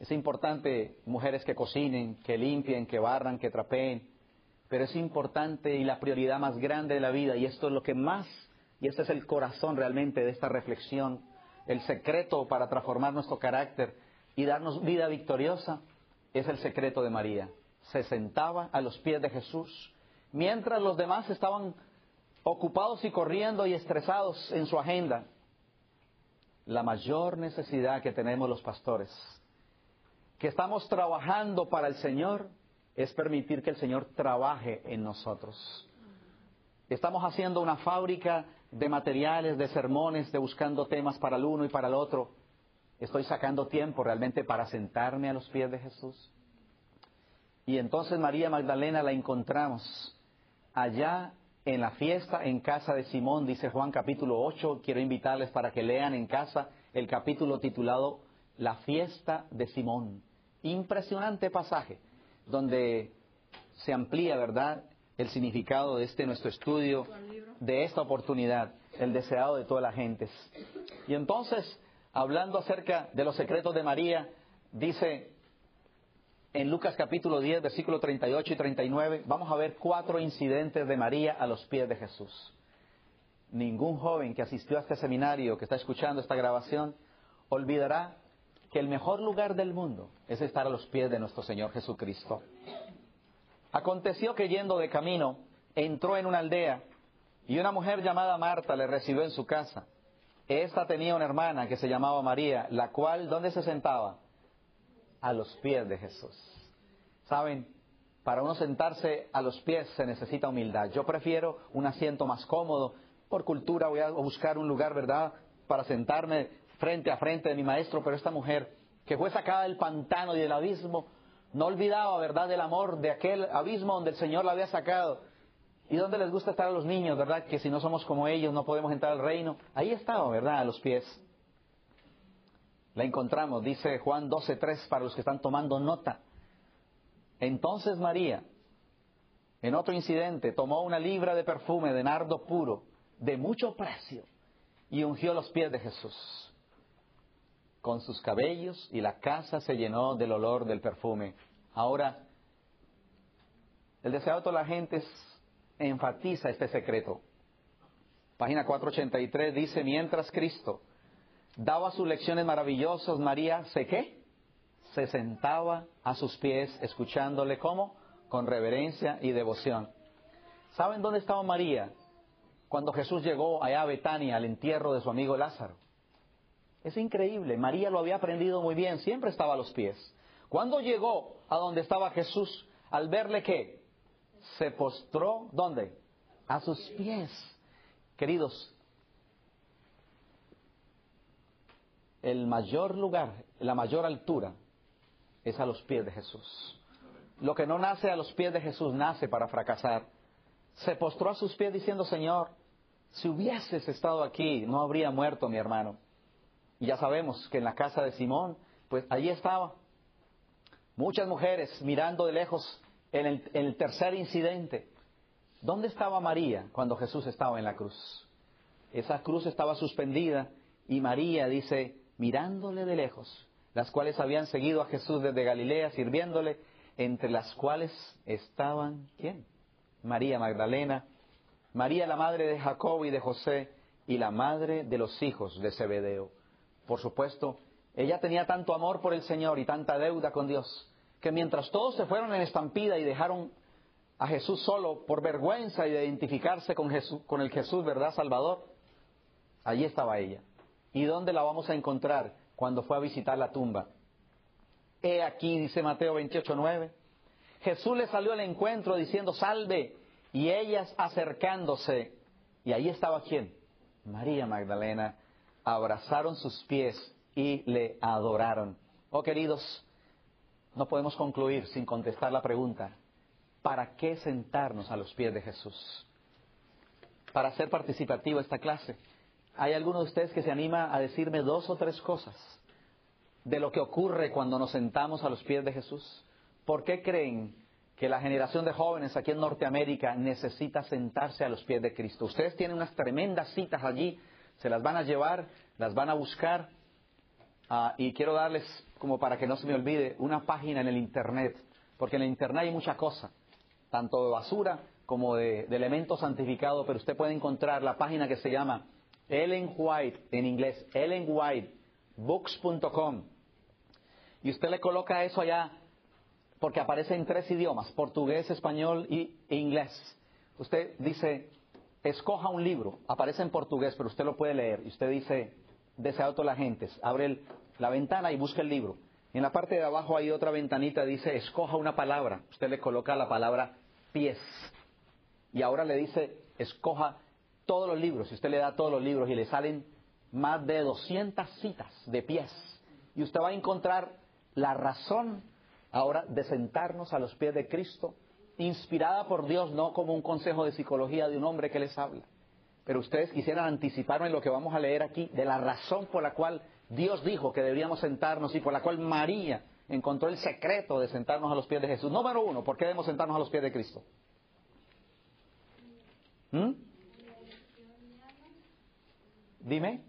Es importante mujeres que cocinen, que limpien, que barran, que trapeen, pero es importante y la prioridad más grande de la vida, y esto es lo que más, y este es el corazón realmente de esta reflexión, el secreto para transformar nuestro carácter y darnos vida victoriosa, es el secreto de María. Se sentaba a los pies de Jesús, mientras los demás estaban ocupados y corriendo y estresados en su agenda. La mayor necesidad que tenemos los pastores, que estamos trabajando para el Señor, es permitir que el Señor trabaje en nosotros. Estamos haciendo una fábrica de materiales, de sermones, de buscando temas para el uno y para el otro. Estoy sacando tiempo realmente para sentarme a los pies de Jesús. Y entonces María Magdalena la encontramos allá en la fiesta en casa de Simón, dice Juan capítulo 8. Quiero invitarles para que lean en casa el capítulo titulado La fiesta de Simón. Impresionante pasaje donde se amplía, ¿verdad?, el significado de este nuestro estudio, de esta oportunidad, el deseado de todas las gentes. Y entonces, hablando acerca de los secretos de María, dice en Lucas capítulo 10, versículo 38 y 39, vamos a ver cuatro incidentes de María a los pies de Jesús. Ningún joven que asistió a este seminario, que está escuchando esta grabación, olvidará que el mejor lugar del mundo es estar a los pies de nuestro Señor Jesucristo. Aconteció que yendo de camino, entró en una aldea y una mujer llamada Marta le recibió en su casa. Esta tenía una hermana que se llamaba María, la cual, ¿dónde se sentaba? A los pies de Jesús. Saben, para uno sentarse a los pies se necesita humildad. Yo prefiero un asiento más cómodo. Por cultura voy a buscar un lugar, ¿verdad?, para sentarme frente a frente de mi maestro, pero esta mujer que fue sacada del pantano y del abismo, no olvidaba, ¿verdad?, del amor de aquel abismo donde el Señor la había sacado. ¿Y donde les gusta estar a los niños, verdad? Que si no somos como ellos no podemos entrar al reino. Ahí estaba, ¿verdad?, a los pies. La encontramos, dice Juan 12.3 para los que están tomando nota. Entonces María, en otro incidente, tomó una libra de perfume de nardo puro, de mucho precio, y ungió los pies de Jesús con sus cabellos y la casa se llenó del olor del perfume. Ahora, el deseo de toda la gente enfatiza este secreto. Página 483 dice, mientras Cristo daba sus lecciones maravillosas, María se qué? Se sentaba a sus pies escuchándole cómo? Con reverencia y devoción. ¿Saben dónde estaba María cuando Jesús llegó allá a Betania al entierro de su amigo Lázaro? Es increíble, María lo había aprendido muy bien, siempre estaba a los pies. Cuando llegó a donde estaba Jesús, al verle qué? Se postró, ¿dónde? A sus pies. Queridos, el mayor lugar, la mayor altura, es a los pies de Jesús. lo que no nace a los pies de Jesús nace para fracasar. Se postró a sus pies diciendo, Señor, si hubieses estado aquí, no habría muerto mi hermano. Y ya sabemos que en la casa de Simón, pues allí estaba. Muchas mujeres mirando de lejos en el, en el tercer incidente. ¿Dónde estaba María cuando Jesús estaba en la cruz? Esa cruz estaba suspendida y María dice, mirándole de lejos, las cuales habían seguido a Jesús desde Galilea, sirviéndole, entre las cuales estaban, ¿quién? María Magdalena, María la madre de Jacob y de José, y la madre de los hijos de Zebedeo. Por supuesto, ella tenía tanto amor por el Señor y tanta deuda con Dios, que mientras todos se fueron en estampida y dejaron a Jesús solo por vergüenza y de identificarse con, Jesús, con el Jesús, ¿verdad, Salvador? Allí estaba ella. ¿Y dónde la vamos a encontrar cuando fue a visitar la tumba? He aquí, dice Mateo 28.9. Jesús le salió al encuentro diciendo, salve, y ellas acercándose, y ahí estaba quién? María Magdalena, abrazaron sus pies y le adoraron. Oh queridos, no podemos concluir sin contestar la pregunta, ¿para qué sentarnos a los pies de Jesús? Para hacer participativa esta clase. ¿Hay alguno de ustedes que se anima a decirme dos o tres cosas de lo que ocurre cuando nos sentamos a los pies de Jesús? ¿Por qué creen que la generación de jóvenes aquí en Norteamérica necesita sentarse a los pies de Cristo? Ustedes tienen unas tremendas citas allí, se las van a llevar, las van a buscar. Ah, y quiero darles, como para que no se me olvide, una página en el Internet, porque en el Internet hay mucha cosa, tanto de basura como de, de elementos santificados, pero usted puede encontrar la página que se llama Ellen White, en inglés, ellenwhitebooks.com. Y usted le coloca eso allá porque aparece en tres idiomas, portugués, español e inglés. Usted dice, escoja un libro, aparece en portugués, pero usted lo puede leer. Y usted dice, deseado todas las gentes, abre la ventana y busca el libro. En la parte de abajo hay otra ventanita, dice, escoja una palabra. Usted le coloca la palabra pies. Y ahora le dice, escoja todos los libros, si usted le da todos los libros y le salen más de 200 citas de pies, y usted va a encontrar la razón ahora de sentarnos a los pies de Cristo, inspirada por Dios, no como un consejo de psicología de un hombre que les habla. Pero ustedes quisieran anticiparme lo que vamos a leer aquí, de la razón por la cual Dios dijo que deberíamos sentarnos y por la cual María encontró el secreto de sentarnos a los pies de Jesús. Número uno, ¿por qué debemos sentarnos a los pies de Cristo? ¿Mm? Dime.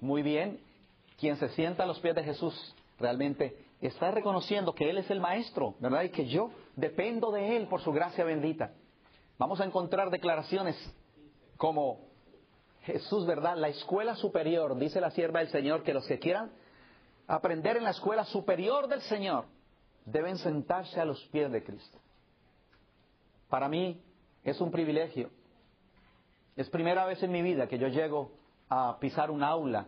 Muy bien. Quien se sienta a los pies de Jesús realmente está reconociendo que Él es el Maestro, ¿verdad? Y que yo dependo de Él por su gracia bendita. Vamos a encontrar declaraciones como Jesús, ¿verdad? La escuela superior, dice la sierva del Señor, que los que quieran aprender en la escuela superior del Señor deben sentarse a los pies de Cristo. Para mí es un privilegio. Es primera vez en mi vida que yo llego a pisar un aula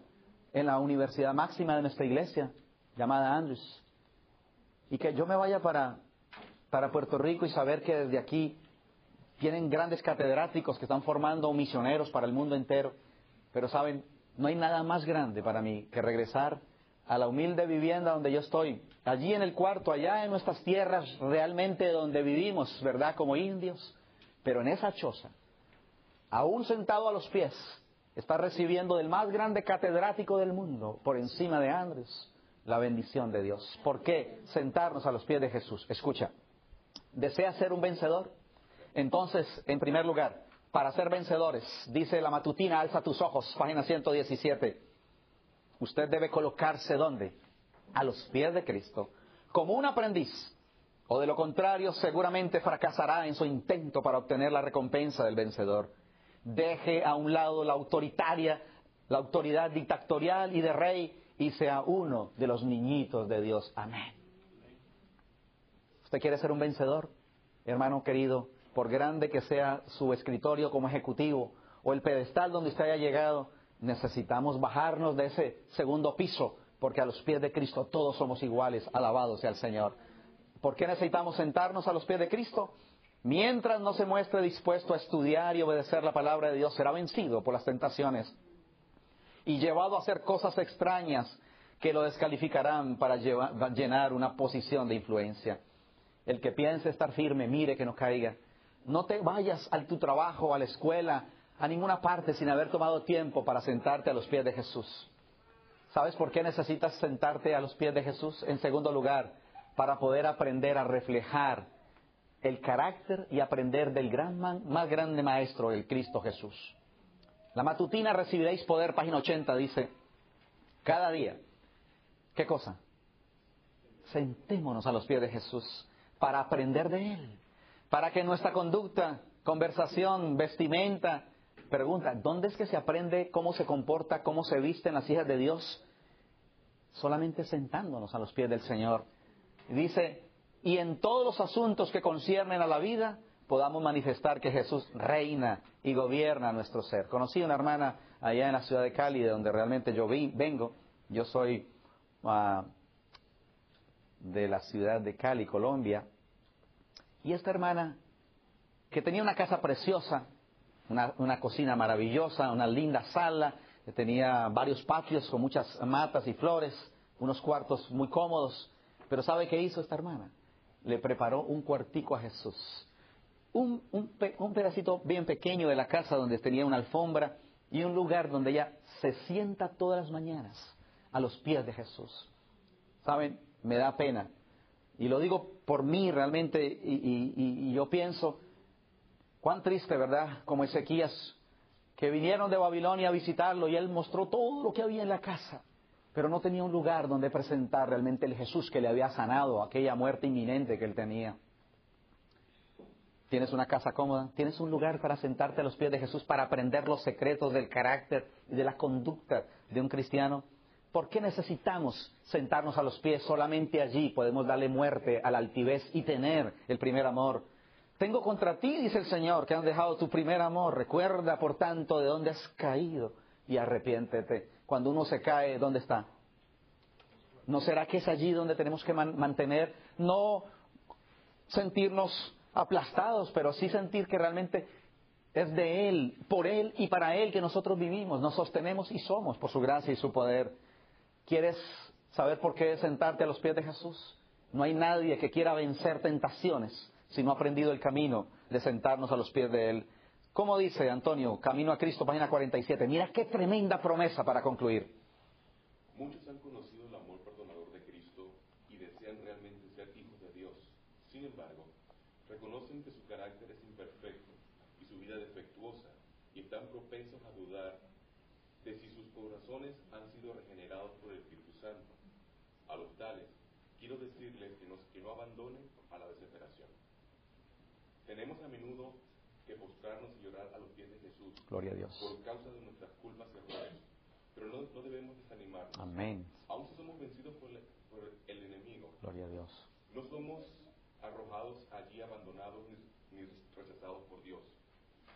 en la universidad máxima de nuestra iglesia, llamada Andrews, y que yo me vaya para, para Puerto Rico y saber que desde aquí tienen grandes catedráticos que están formando misioneros para el mundo entero, pero saben, no hay nada más grande para mí que regresar a la humilde vivienda donde yo estoy, allí en el cuarto, allá en nuestras tierras realmente donde vivimos, ¿verdad? Como indios, pero en esa choza, aún sentado a los pies, está recibiendo del más grande catedrático del mundo, por encima de Andrés, la bendición de Dios. ¿Por qué sentarnos a los pies de Jesús? Escucha, ¿desea ser un vencedor? Entonces, en primer lugar, para ser vencedores, dice la matutina, alza tus ojos, página 117. Usted debe colocarse ¿dónde? A los pies de Cristo, como un aprendiz, o de lo contrario seguramente fracasará en su intento para obtener la recompensa del vencedor deje a un lado la autoritaria, la autoridad dictatorial y de rey y sea uno de los niñitos de Dios. Amén. ¿Usted quiere ser un vencedor? Hermano querido, por grande que sea su escritorio como ejecutivo o el pedestal donde usted haya llegado, necesitamos bajarnos de ese segundo piso, porque a los pies de Cristo todos somos iguales, alabado sea el Señor. ¿Por qué necesitamos sentarnos a los pies de Cristo? Mientras no se muestre dispuesto a estudiar y obedecer la palabra de Dios, será vencido por las tentaciones y llevado a hacer cosas extrañas que lo descalificarán para llenar una posición de influencia. El que piense estar firme, mire que no caiga. No te vayas a tu trabajo, a la escuela, a ninguna parte sin haber tomado tiempo para sentarte a los pies de Jesús. ¿Sabes por qué necesitas sentarte a los pies de Jesús? En segundo lugar, para poder aprender a reflejar el carácter y aprender del gran más grande maestro, el Cristo Jesús. La matutina recibiréis poder, página 80, dice, cada día. ¿Qué cosa? Sentémonos a los pies de Jesús para aprender de Él, para que nuestra conducta, conversación, vestimenta, pregunta, ¿dónde es que se aprende cómo se comporta, cómo se visten las hijas de Dios? Solamente sentándonos a los pies del Señor. Dice, y en todos los asuntos que conciernen a la vida, podamos manifestar que Jesús reina y gobierna nuestro ser. Conocí una hermana allá en la ciudad de Cali, de donde realmente yo vengo. Yo soy uh, de la ciudad de Cali, Colombia. Y esta hermana, que tenía una casa preciosa, una, una cocina maravillosa, una linda sala, que tenía varios patios con muchas matas y flores, unos cuartos muy cómodos. Pero ¿sabe qué hizo esta hermana? Le preparó un cuartico a Jesús un, un, pedacito bien pequeño de la casa donde tenía una alfombra y un lugar donde ella se sienta todas las mañanas a los pies de Jesús. ¿Saben? Me da pena. Y lo digo por mí realmente y, y yo pienso, cuán triste, ¿verdad? Como Ezequías, que vinieron de Babilonia a visitarlo y él mostró todo lo que había en la casa, pero no tenía un lugar donde presentar realmente el Jesús que le había sanado aquella muerte inminente que él tenía. Tienes una casa cómoda, tienes un lugar para sentarte a los pies de Jesús para aprender los secretos del carácter y de la conducta de un cristiano. ¿Por qué necesitamos sentarnos a los pies? Solamente allí podemos darle muerte a la altivez y tener el primer amor. Tengo contra ti, dice el Señor, que han dejado tu primer amor. Recuerda, por tanto, de dónde has caído y arrepiéntete. Cuando uno se cae, ¿dónde está? ¿No será que es allí donde tenemos que mantener, no sentirnos aplastados, pero sí sentir que realmente es de Él, por Él y para Él que nosotros vivimos, nos sostenemos y somos por su gracia y su poder. ¿Quieres saber por qué sentarte a los pies de Jesús? No hay nadie que quiera vencer tentaciones si no ha aprendido el camino de sentarnos a los pies de Él. ¿Cómo dice Antonio, Camino a Cristo, página 47? Mira qué tremenda promesa para concluir. Muchos han conocido el amor perdonador de Cristo y desean realmente ser hijos de Dios. Sin embargo, reconocen que su carácter es imperfecto y su vida defectuosa y están propensos a dudar de si sus corazones han sido regenerados por el Espíritu Santo. A los tales, quiero decirles que, que no abandonen a la desesperación. Tenemos a menudo que postrarnos y llorar a los pies de Jesús Gloria a Dios. por causa de nuestras culpas y errores. Pero no, no debemos desanimarnos. Amén. Aún si somos vencidos por, por el enemigo. Gloria a Dios. No somos arrojados allí abandonados ni, rechazados por Dios.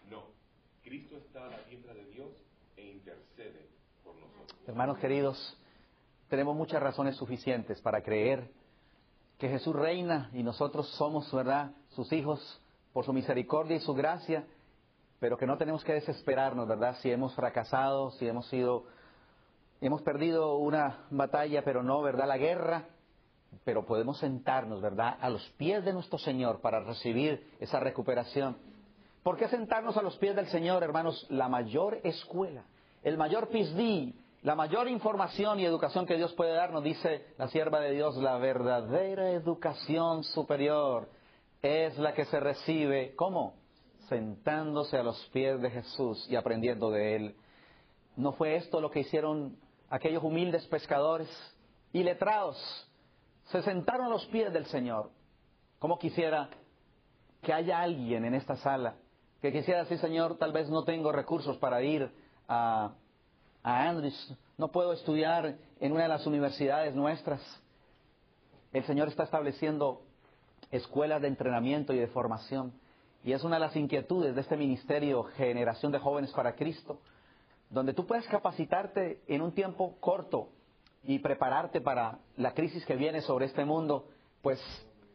No, Cristo está a la diestra de Dios e intercede por nosotros. Hermanos queridos, tenemos muchas razones suficientes para creer que Jesús reina y nosotros somos, ¿verdad?, sus hijos por su misericordia y su gracia, pero que no tenemos que desesperarnos, ¿verdad?, si hemos fracasado, si hemos sido, hemos perdido una batalla, pero no, ¿verdad?, la guerra pero podemos sentarnos, ¿verdad?, a los pies de nuestro Señor para recibir esa recuperación. ¿Por qué sentarnos a los pies del Señor, hermanos? La mayor escuela, el mayor PhD, la mayor información y educación que Dios puede darnos, dice la sierva de Dios, la verdadera educación superior es la que se recibe, ¿cómo? Sentándose a los pies de Jesús y aprendiendo de Él. ¿No fue esto lo que hicieron aquellos humildes pescadores y letrados se sentaron a los pies del Señor. Como quisiera que haya alguien en esta sala que quisiera decir, Señor, tal vez no tengo recursos para ir a, a no puedo estudiar en una de las universidades nuestras. El Señor está estableciendo escuelas de entrenamiento y de formación. Y es una de las inquietudes de este ministerio, Generación de Jóvenes para Cristo, donde tú puedes capacitarte en un tiempo corto y prepararte para la crisis que viene sobre este mundo, pues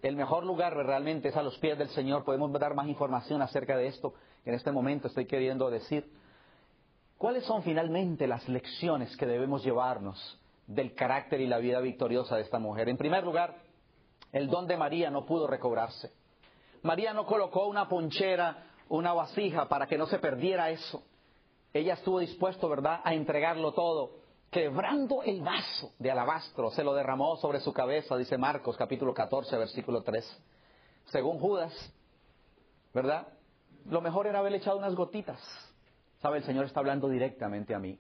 el mejor lugar realmente es a los pies del Señor. Podemos dar más información acerca de esto en este momento estoy queriendo decir. ¿Cuáles son finalmente las lecciones que debemos llevarnos del carácter y la vida victoriosa de esta mujer? En primer lugar, el don de María no pudo recobrarse. María no colocó una ponchera, una vasija para que no se perdiera eso. Ella estuvo dispuesto, ¿verdad?, a entregarlo todo. Quebrando el vaso de alabastro, se lo derramó sobre su cabeza, dice Marcos capítulo 14, versículo 3. Según Judas, ¿verdad? Lo mejor era haberle echado unas gotitas. ¿Sabe? El Señor está hablando directamente a mí.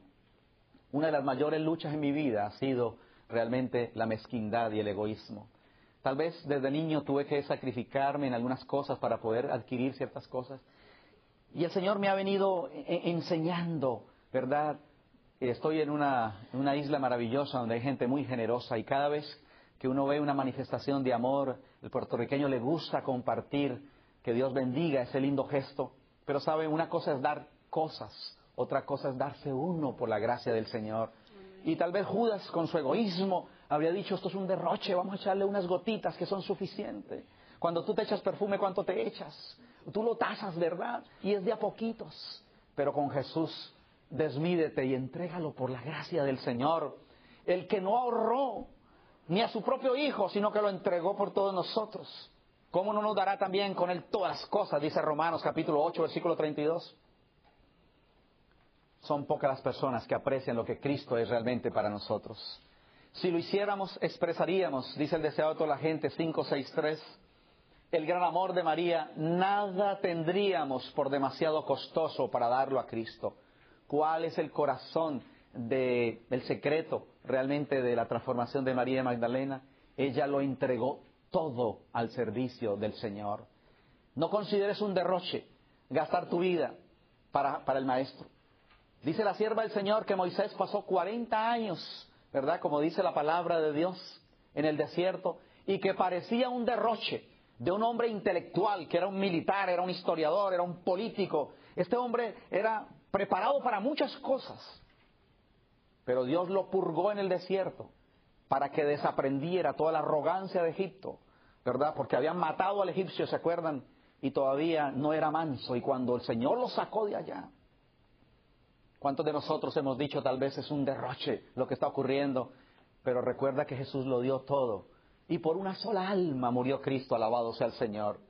Una de las mayores luchas en mi vida ha sido realmente la mezquindad y el egoísmo. Tal vez desde niño tuve que sacrificarme en algunas cosas para poder adquirir ciertas cosas. Y el Señor me ha venido e-, enseñando, ¿verdad? Estoy en una, una isla maravillosa donde hay gente muy generosa y cada vez que uno ve una manifestación de amor, el puertorriqueño le gusta compartir, que Dios bendiga ese lindo gesto. Pero sabe, una cosa es dar cosas, otra cosa es darse uno por la gracia del Señor. Y tal vez Judas con su egoísmo habría dicho, esto es un derroche, vamos a echarle unas gotitas que son suficientes. Cuando tú te echas perfume, ¿cuánto te echas? Tú lo tasas, ¿verdad? Y es de a poquitos. Pero con Jesús, desmídete y entrégalo por la gracia del Señor. El que no ahorró ni a su propio Hijo, sino que lo entregó por todos nosotros. ¿Cómo no nos dará también con Él todas las cosas? Dice Romanos capítulo 8, versículo 32 son pocas las personas que aprecian lo que Cristo es realmente para nosotros. Si lo hiciéramos, expresaríamos, dice el deseado de toda la gente, 563, el gran amor de María, nada tendríamos por demasiado costoso para darlo a Cristo. ¿Cuál es el corazón del secreto realmente de la transformación de María Magdalena? Ella lo entregó todo al servicio del Señor. No consideres un derroche gastar tu vida para, para el Maestro. Dice la sierva del Señor que Moisés pasó 40 años, ¿verdad? Como dice la palabra de Dios en el desierto, y que parecía un derroche de un hombre intelectual, que era un militar, era un historiador, era un político. Este hombre era preparado para muchas cosas, pero Dios lo purgó en el desierto para que desaprendiera toda la arrogancia de Egipto, ¿verdad? Porque habían matado al egipcio, ¿se acuerdan? Y todavía no era manso, y cuando el Señor lo sacó de allá, ¿Cuántos de nosotros hemos dicho tal vez es un derroche lo que está ocurriendo? Pero recuerda que Jesús lo dio todo. Y por una sola alma murió Cristo, alabado sea el Señor.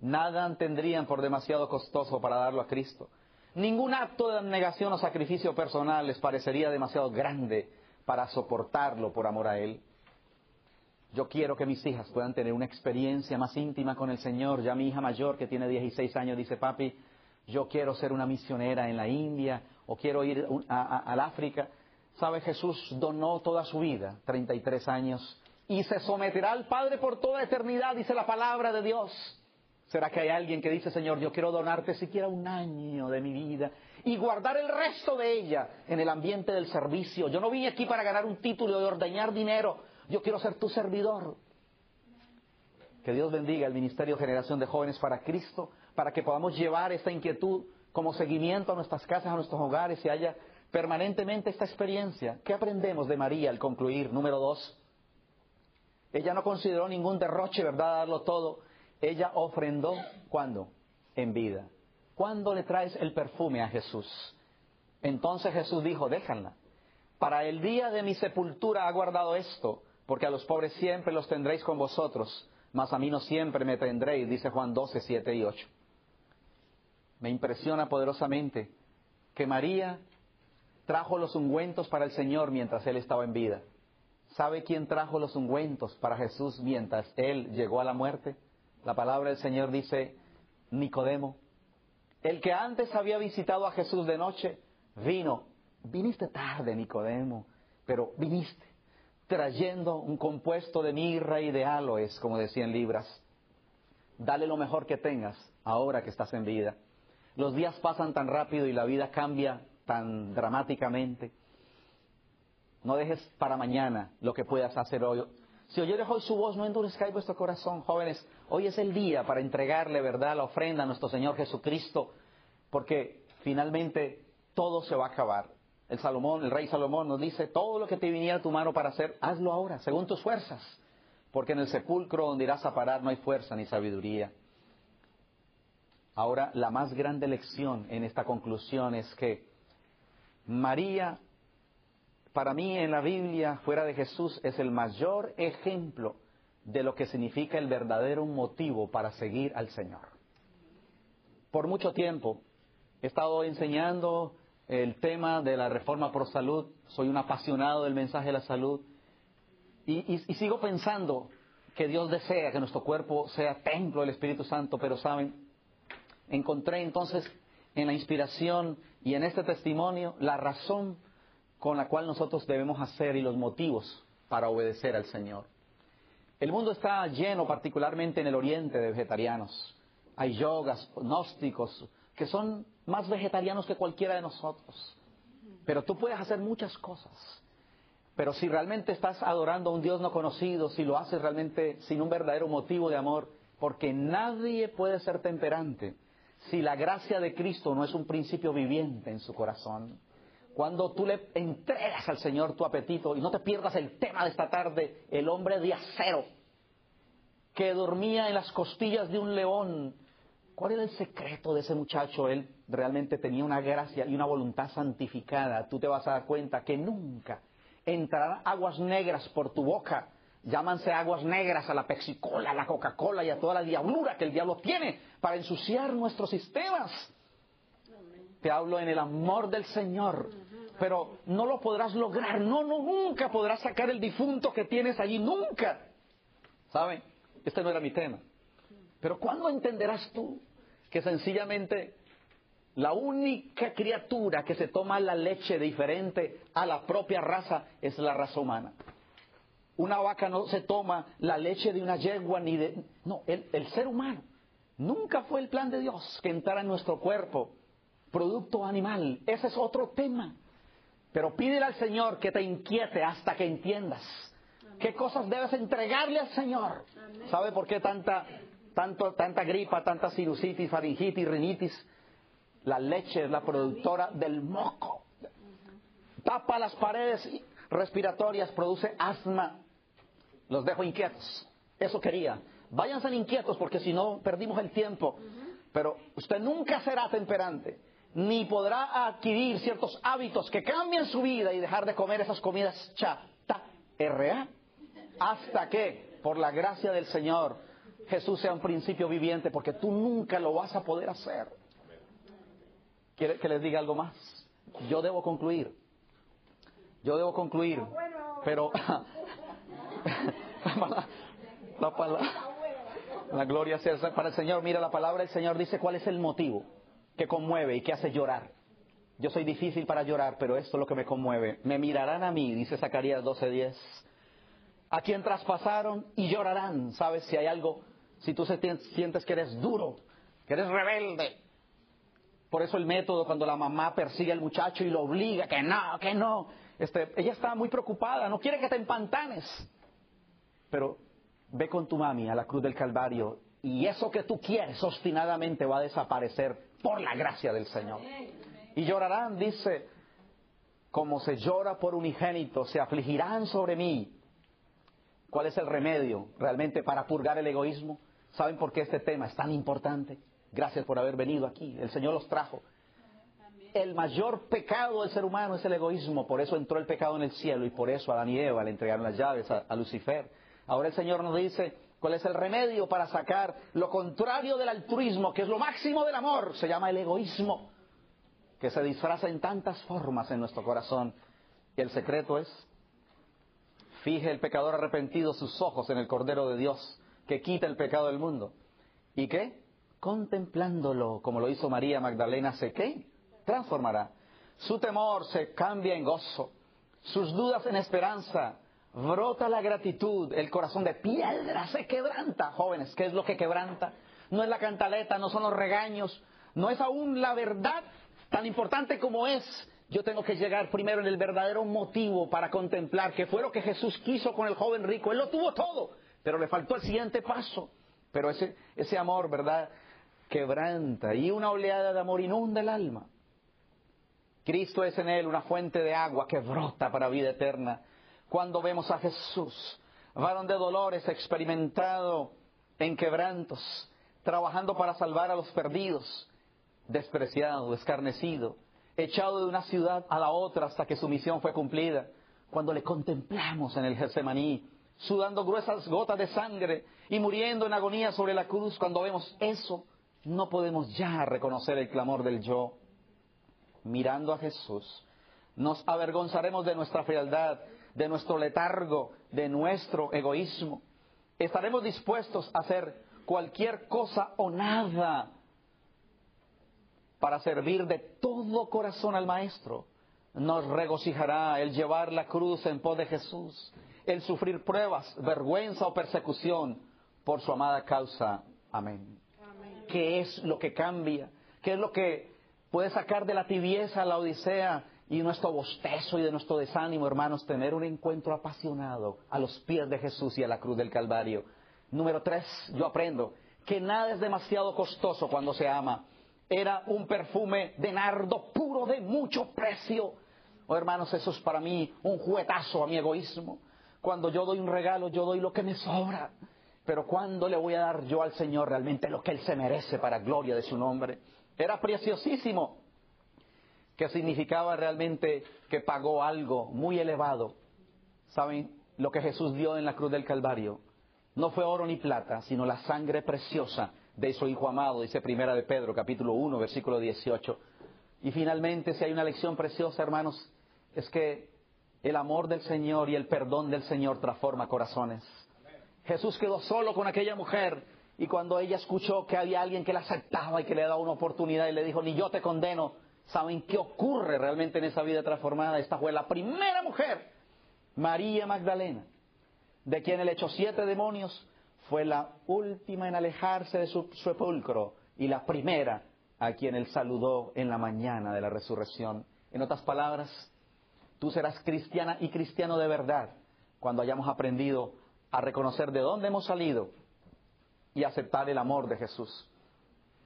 Nada tendrían por demasiado costoso para darlo a Cristo. Ningún acto de abnegación o sacrificio personal les parecería demasiado grande para soportarlo por amor a Él. Yo quiero que mis hijas puedan tener una experiencia más íntima con el Señor. Ya mi hija mayor, que tiene 16 años, dice, papi, yo quiero ser una misionera en la India o quiero ir al África. ¿Sabe? Jesús donó toda su vida, 33 años, y se someterá al Padre por toda eternidad, dice la palabra de Dios. ¿Será que hay alguien que dice, Señor, yo quiero donarte siquiera un año de mi vida y guardar el resto de ella en el ambiente del servicio? Yo no vine aquí para ganar un título de ordeñar dinero, yo quiero ser tu servidor. Que Dios bendiga el Ministerio Generación de Jóvenes para Cristo, para que podamos llevar esta inquietud como seguimiento a nuestras casas, a nuestros hogares y haya permanentemente esta experiencia. ¿Qué aprendemos de María al concluir? Número dos, ella no consideró ningún derroche, ¿verdad?, darlo todo. Ella ofrendó, ¿cuándo? En vida. ¿Cuándo le traes el perfume a Jesús? Entonces Jesús dijo, déjanla. Para el día de mi sepultura ha guardado esto, porque a los pobres siempre los tendréis con vosotros, mas a mí no siempre me tendréis, dice Juan 12, 7 y 8 me impresiona poderosamente que María trajo los ungüentos para el Señor mientras Él estaba en vida. ¿Sabe quién trajo los ungüentos para Jesús mientras Él llegó a la muerte? La palabra del Señor dice, Nicodemo, el que antes había visitado a Jesús de noche, vino. Viniste tarde, Nicodemo, pero viniste trayendo un compuesto de mirra y de aloes, como decían libras. Dale lo mejor que tengas ahora que estás en vida. Los días pasan tan rápido y la vida cambia tan dramáticamente. No dejes para mañana lo que puedas hacer hoy. Si oyeres hoy su voz, no endurezcáis vuestro corazón, jóvenes. Hoy es el día para entregarle, ¿verdad?, la ofrenda a nuestro Señor Jesucristo, porque finalmente todo se va a acabar. El Salomón, el rey Salomón nos dice, todo lo que te viniera a tu mano para hacer, hazlo ahora, según tus fuerzas, porque en el sepulcro donde irás a parar no hay fuerza ni sabiduría. Ahora, la más grande lección en esta conclusión es que María, para mí en la Biblia, fuera de Jesús, es el mayor ejemplo de lo que significa el verdadero motivo para seguir al Señor. Por mucho tiempo he estado enseñando el tema de la reforma por salud, soy un apasionado del mensaje de la salud y, sigo pensando que Dios desea que nuestro cuerpo sea templo del Espíritu Santo, pero saben, encontré entonces en la inspiración y en este testimonio la razón con la cual nosotros debemos hacer y los motivos para obedecer al Señor. El mundo está lleno, particularmente en el oriente, de vegetarianos. Hay yogas, gnósticos, que son más vegetarianos que cualquiera de nosotros. Pero tú puedes hacer muchas cosas. Pero si realmente estás adorando a un Dios no conocido, si lo haces realmente sin un verdadero motivo de amor, porque nadie puede ser temperante si la gracia de Cristo no es un principio viviente en su corazón. Cuando tú le entregas al Señor tu apetito, y no te pierdas el tema de esta tarde, el hombre de acero, que dormía en las costillas de un león. ¿Cuál era el secreto de ese muchacho? Él realmente tenía una gracia y una voluntad santificada. Tú te vas a dar cuenta que nunca entrarán aguas negras por tu boca. Llámanse aguas negras a la Pepsi-Cola, a la Coca-Cola y a toda la diablura que el diablo tiene para ensuciar nuestros sistemas. Te hablo en el amor del Señor pero no lo podrás lograr. No, no, nunca podrás sacar el difunto que tienes allí, nunca. ¿Saben? Este no era mi tema. Pero ¿cuándo entenderás tú que sencillamente la única criatura que se toma la leche diferente a la propia raza es la raza humana? Una vaca no se toma la leche de una yegua ni de... No, el, el ser humano. Nunca fue el plan de Dios que entrara en nuestro cuerpo producto animal. Ese es otro tema. Pero pídele al Señor que te inquiete hasta que entiendas qué cosas debes entregarle al Señor. ¿Sabe por qué tanta, tanto, tanta gripa, tanta sinusitis, faringitis, rinitis? La leche es la productora del moco. Tapa las paredes respiratorias, produce asma. Los dejo inquietos. Eso quería. Váyanse inquietos porque si no perdimos el tiempo. Pero usted nunca será temperante ni podrá adquirir ciertos hábitos que cambien su vida y dejar de comer esas comidas chata, RA, hasta que, por la gracia del Señor, Jesús sea un principio viviente, porque tú nunca lo vas a poder hacer. ¿Quiere que les diga algo más? Yo debo concluir. Yo debo concluir. Pero (laughs) (laughs) la, palabra, la gloria sea para el Señor. Mira, la palabra del Señor dice cuál es el motivo que conmueve y que hace llorar. Yo soy difícil para llorar, pero esto es lo que me conmueve. Me mirarán a mí, dice Zacarías 12:10, a quien traspasaron y llorarán. ¿Sabes? Si hay algo, si tú sientes que eres duro, que eres rebelde. Por eso el método cuando la mamá persigue al muchacho y lo obliga, que no, que no. Este, ella está muy preocupada, no quiere que te empantanes. Pero ve con tu mami a la cruz del Calvario y eso que tú quieres obstinadamente va a desaparecer por la gracia del Señor. Y llorarán, dice, como se llora por unigénito, se afligirán sobre mí. ¿Cuál es el remedio realmente para purgar el egoísmo? ¿Saben por qué este tema es tan importante? Gracias por haber venido aquí. El Señor los trajo. El mayor pecado del ser humano es el egoísmo. Por eso entró el pecado en el cielo y por eso a Adán y Eva le entregaron las llaves a, a Lucifer. Ahora el Señor nos dice, ¿Cuál es el remedio para sacar lo contrario del altruismo, que es lo máximo del amor? Se llama el egoísmo, que se disfraza en tantas formas en nuestro corazón. Y el secreto es, fije el pecador arrepentido sus ojos en el Cordero de Dios, que quita el pecado del mundo. ¿Y qué? Contemplándolo, como lo hizo María Magdalena, se qué? Transformará. Su temor se cambia en gozo, sus dudas en esperanza, brota la gratitud, el corazón de piedra se quebranta. Jóvenes, ¿qué es lo que quebranta? No es la cantaleta, no son los regaños, no es aún la verdad tan importante como es. Yo tengo que llegar primero en el verdadero motivo para contemplar que fue lo que Jesús quiso con el joven rico. Él lo tuvo todo, pero le faltó el siguiente paso. Pero ese, ese amor, ¿verdad? Quebranta y una oleada de amor inunda el alma. Cristo es en él una fuente de agua que brota para vida eterna cuando vemos a Jesús, varón de dolores, experimentado en quebrantos, trabajando para salvar a los perdidos, despreciado, escarnecido, echado de una ciudad a la otra hasta que su misión fue cumplida. Cuando le contemplamos en el Getsemaní, sudando gruesas gotas de sangre y muriendo en agonía sobre la cruz, cuando vemos eso, no podemos ya reconocer el clamor del yo. Mirando a Jesús, nos avergonzaremos de nuestra frialdad, de nuestro letargo, de nuestro egoísmo. Estaremos dispuestos a hacer cualquier cosa o nada para servir de todo corazón al Maestro. Nos regocijará el llevar la cruz en pos de Jesús, el sufrir pruebas, vergüenza o persecución por su amada causa. Amén. ¿Qué es lo que cambia? ¿Qué es lo que puede sacar de la tibieza la odisea y nuestro bostezo y de nuestro desánimo, hermanos? Tener un encuentro apasionado a los pies de Jesús y a la cruz del Calvario. Número tres, yo aprendo que nada es demasiado costoso cuando se ama. Era un perfume de nardo puro de mucho precio. Oh, hermanos, eso es para mí un juguetazo a mi egoísmo. Cuando yo doy un regalo, yo doy lo que me sobra. Pero ¿cuándo le voy a dar yo al Señor realmente lo que Él se merece para gloria de su nombre? Era preciosísimo, que significaba realmente que pagó algo muy elevado. ¿Saben lo que Jesús dio en la cruz del Calvario? No fue oro ni plata, sino la sangre preciosa de su Hijo amado, dice Primera de Pedro, capítulo 1, versículo 18. Y finalmente, si hay una lección preciosa, hermanos, es que el amor del Señor y el perdón del Señor transforma corazones. Jesús quedó solo con aquella mujer y cuando ella escuchó que había alguien que la aceptaba y que le daba una oportunidad y le dijo, ni yo te condeno, ¿saben qué ocurre realmente en esa vida transformada? Esta fue la primera mujer, María Magdalena, de quien el hecho siete demonios fue la última en alejarse de su sepulcro y la primera a quien él saludó en la mañana de la resurrección. En otras palabras, tú serás cristiana y cristiano de verdad cuando hayamos aprendido a reconocer de dónde hemos salido y aceptar el amor de Jesús.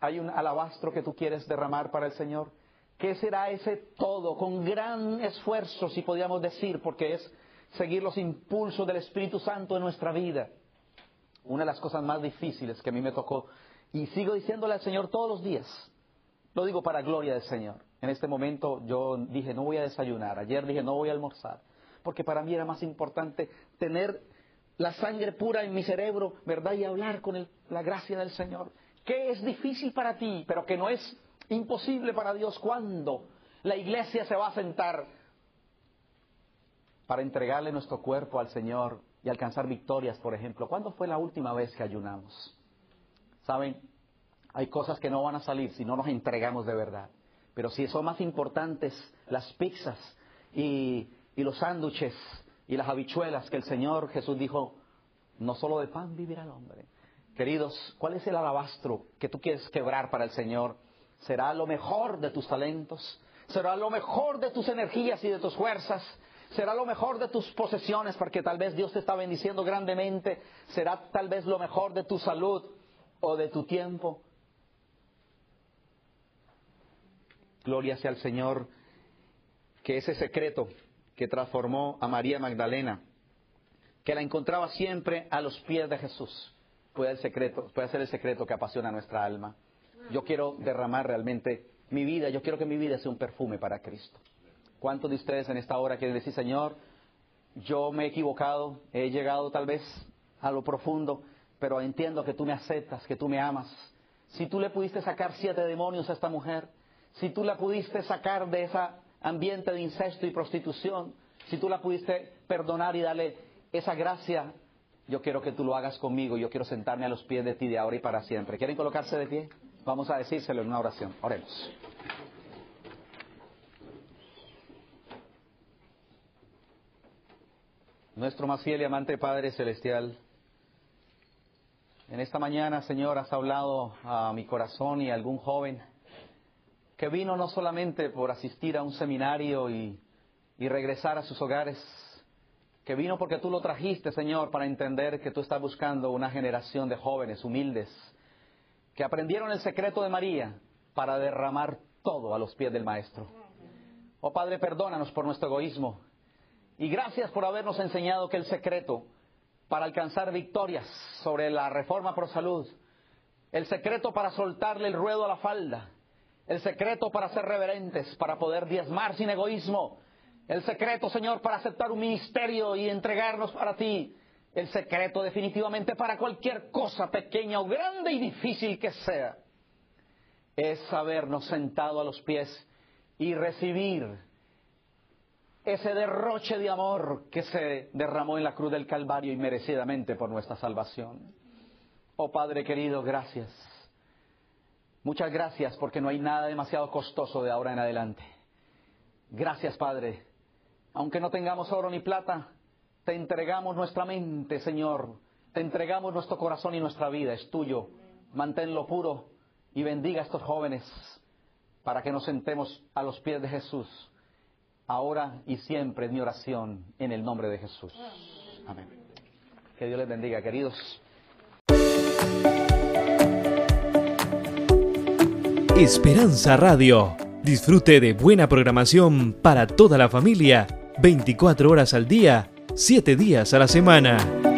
Hay un alabastro que tú quieres derramar para el Señor. ¿Qué será ese todo? Con gran esfuerzo, si podríamos decir, porque es seguir los impulsos del Espíritu Santo en nuestra vida. Una de las cosas más difíciles que a mí me tocó, y sigo diciéndole al Señor todos los días, lo digo para gloria del Señor. En este momento yo dije, no voy a desayunar, ayer dije, no voy a almorzar, porque para mí era más importante tener la sangre pura en mi cerebro, ¿verdad? Y hablar con la gracia del Señor. ¿Qué es difícil para ti, pero que no es imposible para Dios? ¿Cuándo la iglesia se va a sentar para entregarle nuestro cuerpo al Señor y alcanzar victorias, por ejemplo? ¿Cuándo fue la última vez que ayunamos? ¿Saben? Hay cosas que no van a salir si no nos entregamos de verdad. Pero si son más importantes las pizzas y, los sándwiches y las habichuelas que el Señor Jesús dijo, no solo de pan vivirá el hombre. Queridos, ¿cuál es el alabastro que tú quieres quebrar para el Señor? ¿Será lo mejor de tus talentos? ¿Será lo mejor de tus energías y de tus fuerzas? ¿Será lo mejor de tus posesiones porque tal vez Dios te está bendiciendo grandemente? ¿Será tal vez lo mejor de tu salud o de tu tiempo? Gloria sea al Señor que ese secreto que transformó a María Magdalena, que la encontraba siempre a los pies de Jesús. Puede, el secreto, puede ser el secreto que apasiona nuestra alma. Yo quiero derramar realmente mi vida, yo quiero que mi vida sea un perfume para Cristo. ¿Cuántos de ustedes en esta hora quieren decir, Señor, yo me he equivocado, he llegado tal vez a lo profundo, pero entiendo que tú me aceptas, que tú me amas? Si tú le pudiste sacar siete demonios a esta mujer, si tú la pudiste sacar de ese ambiente de incesto y prostitución, si tú la pudiste perdonar y darle esa gracia, yo quiero que tú lo hagas conmigo, yo quiero sentarme a los pies de ti de ahora y para siempre. ¿Quieren colocarse de pie? Vamos a decírselo en una oración. Oremos. Nuestro más fiel y amante Padre Celestial, en esta mañana, Señor, has hablado a mi corazón y a algún joven que vino no solamente por asistir a un seminario y, y regresar a sus hogares, que vino porque tú lo trajiste, Señor, para entender que tú estás buscando una generación de jóvenes humildes, que aprendieron el secreto de María para derramar todo a los pies del Maestro. Oh Padre, perdónanos por nuestro egoísmo y gracias por habernos enseñado que el secreto para alcanzar victorias sobre la reforma por salud, el secreto para soltarle el ruedo a la falda, el secreto para ser reverentes, para poder diezmar sin egoísmo, el secreto, Señor, para aceptar un ministerio y entregarnos para ti, El secreto definitivamente para cualquier cosa pequeña o grande y difícil que sea es sabernos sentado a los pies y recibir ese derroche de amor que se derramó en la cruz del Calvario y merecidamente por nuestra salvación. Oh Padre querido, gracias. Muchas gracias porque no hay nada demasiado costoso de ahora en adelante. Gracias Padre. Aunque no tengamos oro ni plata, te entregamos nuestra mente, Señor. Te entregamos nuestro corazón y nuestra vida. Es tuyo. Manténlo puro y bendiga a estos jóvenes para que nos sentemos a los pies de Jesús, ahora y siempre en mi oración, en el nombre de Jesús. Amén. Que Dios les bendiga, queridos. Esperanza Radio. Disfrute de buena programación para toda la familia, 24 horas al día, 7 días a la semana.